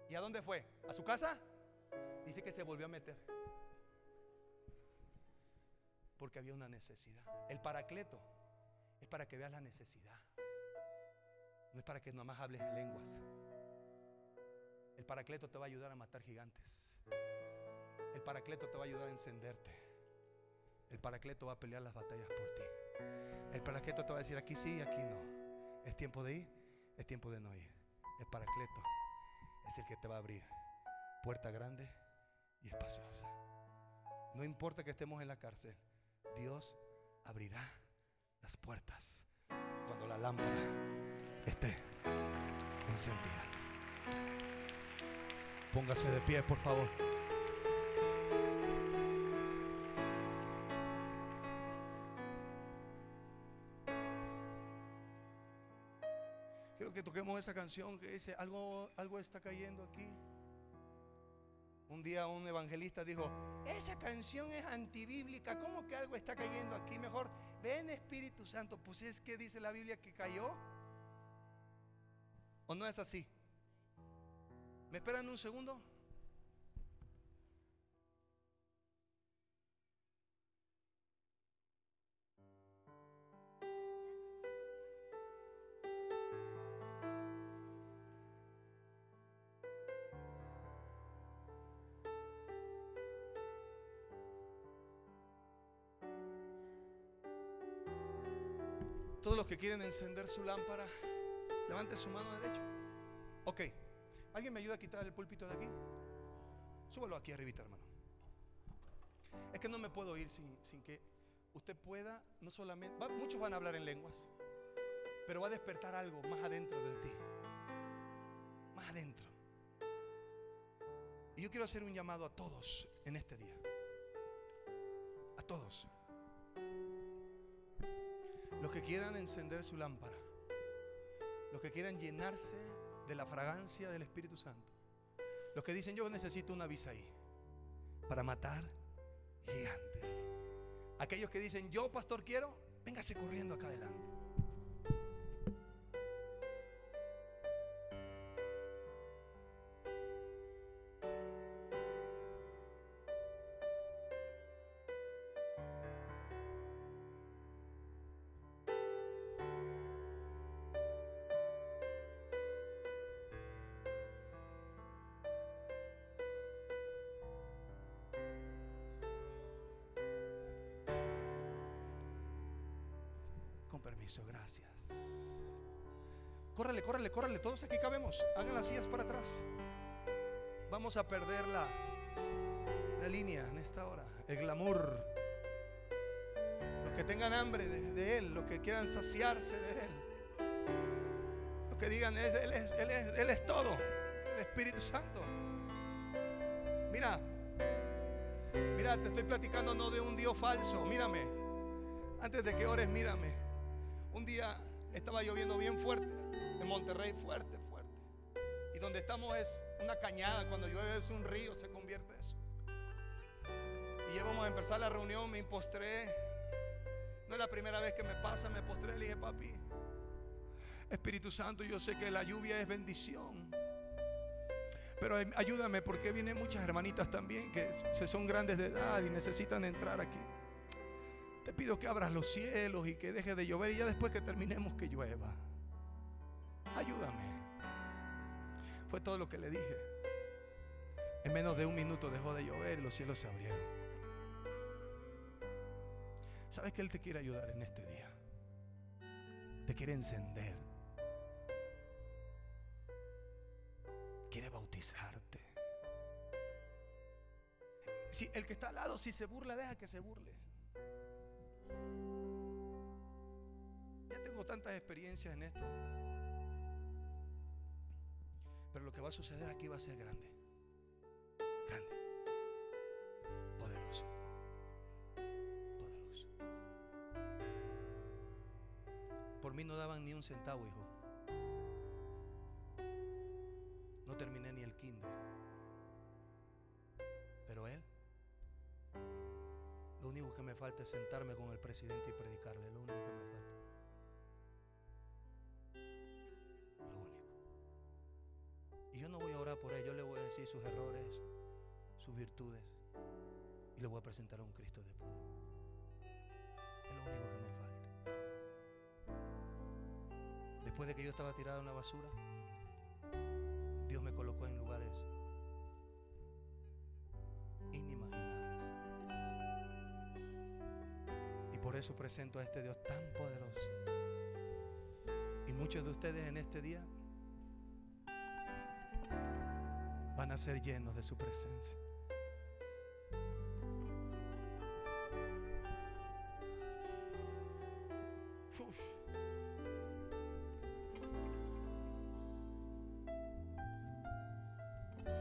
¿Y a dónde fue? ¿A su casa? Dice que se volvió a meter. Porque había una necesidad. El paracleto es para que veas la necesidad. No es para que nomás hables en lenguas. El paracleto te va a ayudar a matar gigantes. El paracleto te va a ayudar a encenderte. El paracleto va a pelear las batallas por ti. El paracleto te va a decir aquí sí y aquí no. Es tiempo de ir, es tiempo de no ir. El paracleto es el que te va a abrir puerta grande y espaciosa. No importa que estemos en la cárcel, Dios abrirá las puertas cuando la lámpara esté encendida. Póngase de pie, por favor. Quiero que toquemos esa canción que dice, algo, algo está cayendo aquí. Un día un evangelista dijo, esa canción es antibíblica, ¿cómo que algo está cayendo aquí? Mejor, ven Espíritu Santo, pues es que dice la Biblia que cayó. ¿O no es así? ¿Me esperan un segundo? Todos los que quieren encender su lámpara, levante su mano derecha. Ok. ¿Alguien me ayuda a quitar el púlpito de aquí? Súbalo aquí arribita, hermano. Es que no me puedo ir sin, que usted pueda, no solamente, muchos van a hablar en lenguas, pero va a despertar algo más adentro de ti. Más adentro. Y yo quiero hacer un llamado a todos en este día. A todos. Los que quieran encender su lámpara. Los que quieran llenarse de la fragancia del Espíritu Santo. Los que dicen yo necesito una visa ahí para matar gigantes. Aquellos que dicen yo pastor quiero, véngase corriendo acá adelante. Córrele, córrele, todos aquí cabemos. Hagan las sillas para atrás. Vamos a perder la, la línea en esta hora, el glamour. Los que tengan hambre de, Él, los que quieran saciarse de Él. Los que digan, él es, él es, él es todo, el Espíritu Santo. Mira, mira, te estoy platicando no de un Dios falso, mírame. Antes de que ores, mírame. Un día estaba lloviendo bien fuerte, Monterrey fuerte, fuerte. Y donde estamos es una cañada, cuando llueve es un río, se convierte eso. Y ya vamos a empezar la reunión, me impostré. No es la primera vez que me pasa, me postré, le dije, papi, Espíritu Santo, yo sé que la lluvia es bendición. Pero ayúdame porque vienen muchas hermanitas también que se son grandes de edad y necesitan entrar aquí. Te pido que abras los cielos y que deje de llover y ya después que terminemos que llueva. Ayúdame. Fue todo lo que le dije. En menos de un minuto dejó de llover y los cielos se abrieron. ¿Sabes que Él te quiere ayudar en este día? Te quiere encender. Quiere bautizarte. Si el que está al lado, si se burla, deja que se burle. Ya tengo tantas experiencias en esto. Que va a suceder aquí va a ser grande. Grande. Poderoso. Poderoso. Por mí no daban ni un centavo, hijo. No terminé ni el kinder. Pero él lo único que me falta es sentarme con el presidente y predicarle. Lo único que me falta. Por él. Yo le voy a decir sus errores, sus virtudes. Y le voy a presentar a un Cristo de poder. Es lo único que me falta. Después de que yo estaba tirado en la basura, Dios me colocó en lugares por eso presento a este Dios tan poderoso. Y muchos de ustedes en este día van a ser llenos de su presencia.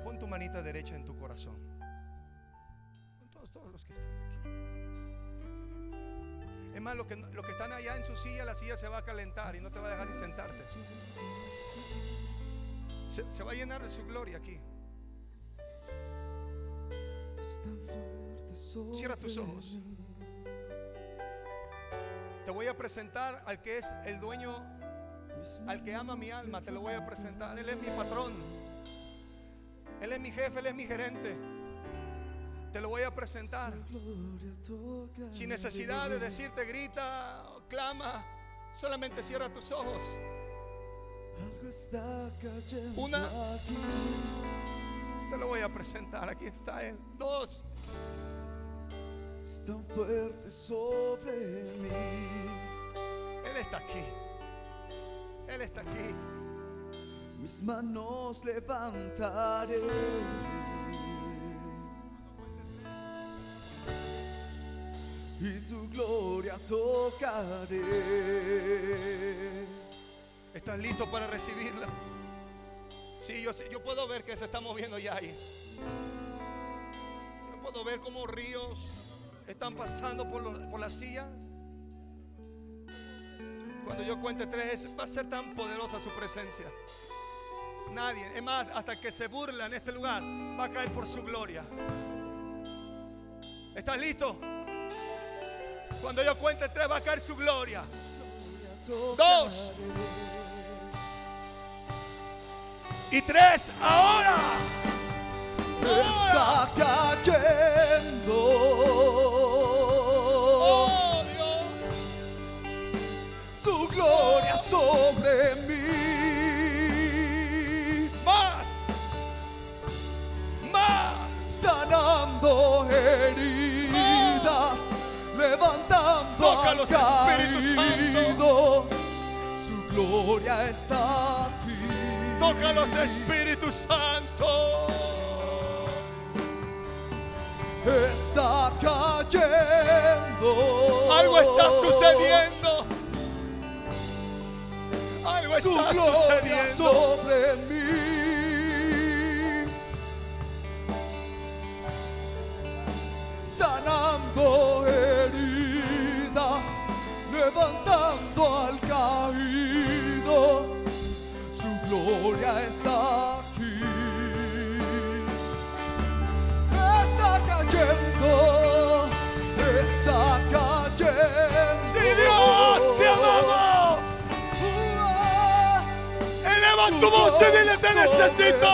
Pon tu manita derecha en tu corazón. Todos, todos los que están aquí. Es más, los que, los que están allá en su silla, la silla se va a calentar y no te va a dejar ni sentarte. Se, se va a llenar de su gloria aquí. Cierra tus ojos. Te voy a presentar al que es el dueño, al que ama mi alma. Te lo voy a presentar. Él es mi patrón. Él es mi jefe, Él es mi gerente. Te lo voy a presentar. Sin necesidad de decirte grita, o clama. Solamente cierra tus ojos. Una. Te lo voy a presentar. Aquí está Él. Dos. Es tan fuerte sobre mí. Él está aquí. Él está aquí. Mis manos levantaré. Y tu gloria tocaré. ¿Estás listo para recibirla? Sí, yo, puedo ver que se está moviendo ya ahí. Yo puedo ver cómo ríos están pasando por, los- por la silla. Cuando yo cuente tres, va a ser tan poderosa su presencia. Nadie, es más, hasta que se burla en este lugar, va a caer por su gloria. ¿Estás listo? Cuando yo cuente tres, va a caer su gloria. Dos. Y tres, ahora. Está cayendo. Oh Dios. Su gloria sobre mí. Más. Más. sanando heridas, levantando Tócalos, al Espíritu Santo. caído. Su gloria está. Tócalos, Espíritu Santo. Está cayendo. Algo está sucediendo. Algo Su está sucediendo. sobre mí. Sanando heridas, levantando al gloria está aquí. Está cayendo, está cayendo. Sí, Dios, te amamos. Eleva tu voz y dile, te necesito.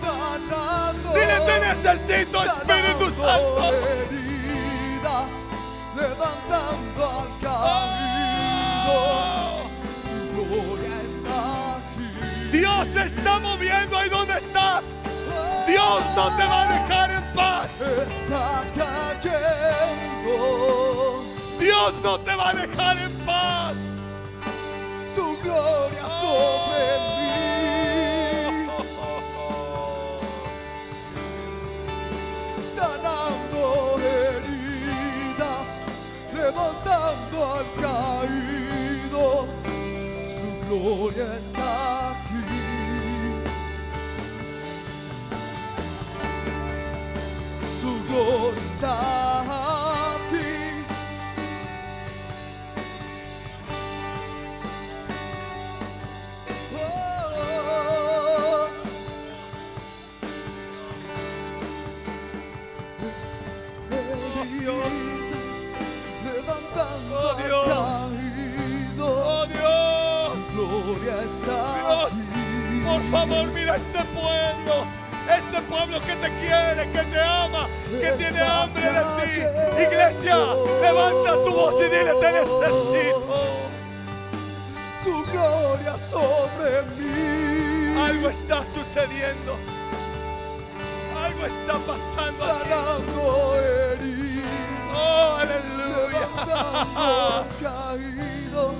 Sanando, Dile, te necesito, Espíritu Santo. Dios no te va a dejar en paz. está cayendo. Dios no te va a dejar en paz. Su gloria sobre mí. sanando heridas, levantando al caído. Su gloria está gloria está aquí. Oh. Dios. levantando Oh, Dios. caído. Oh Dios. Su gloria está Dios, aquí. Por favor, mira este pueblo. Pueblo que te quiere, que te ama, que tiene hambre de ti. Iglesia, levanta tu voz y dile, te necesito. Su gloria sobre mí. Algo está sucediendo. Algo está pasando sanando heridas. Oh, aleluya. caído.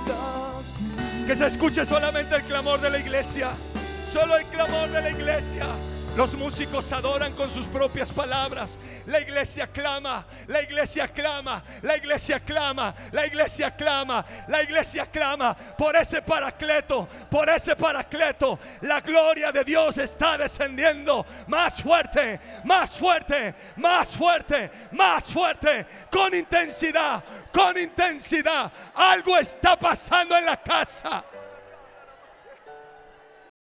Está. Que se escuche solamente el clamor de la iglesia. Solo el clamor de la iglesia. Los músicos adoran con sus propias palabras. La iglesia clama, la iglesia clama, la iglesia clama, la iglesia clama, la iglesia clama por ese paracleto, por ese paracleto. La gloria de Dios está descendiendo más fuerte, más fuerte, más fuerte, más fuerte, con intensidad, con intensidad. Algo está pasando en la casa.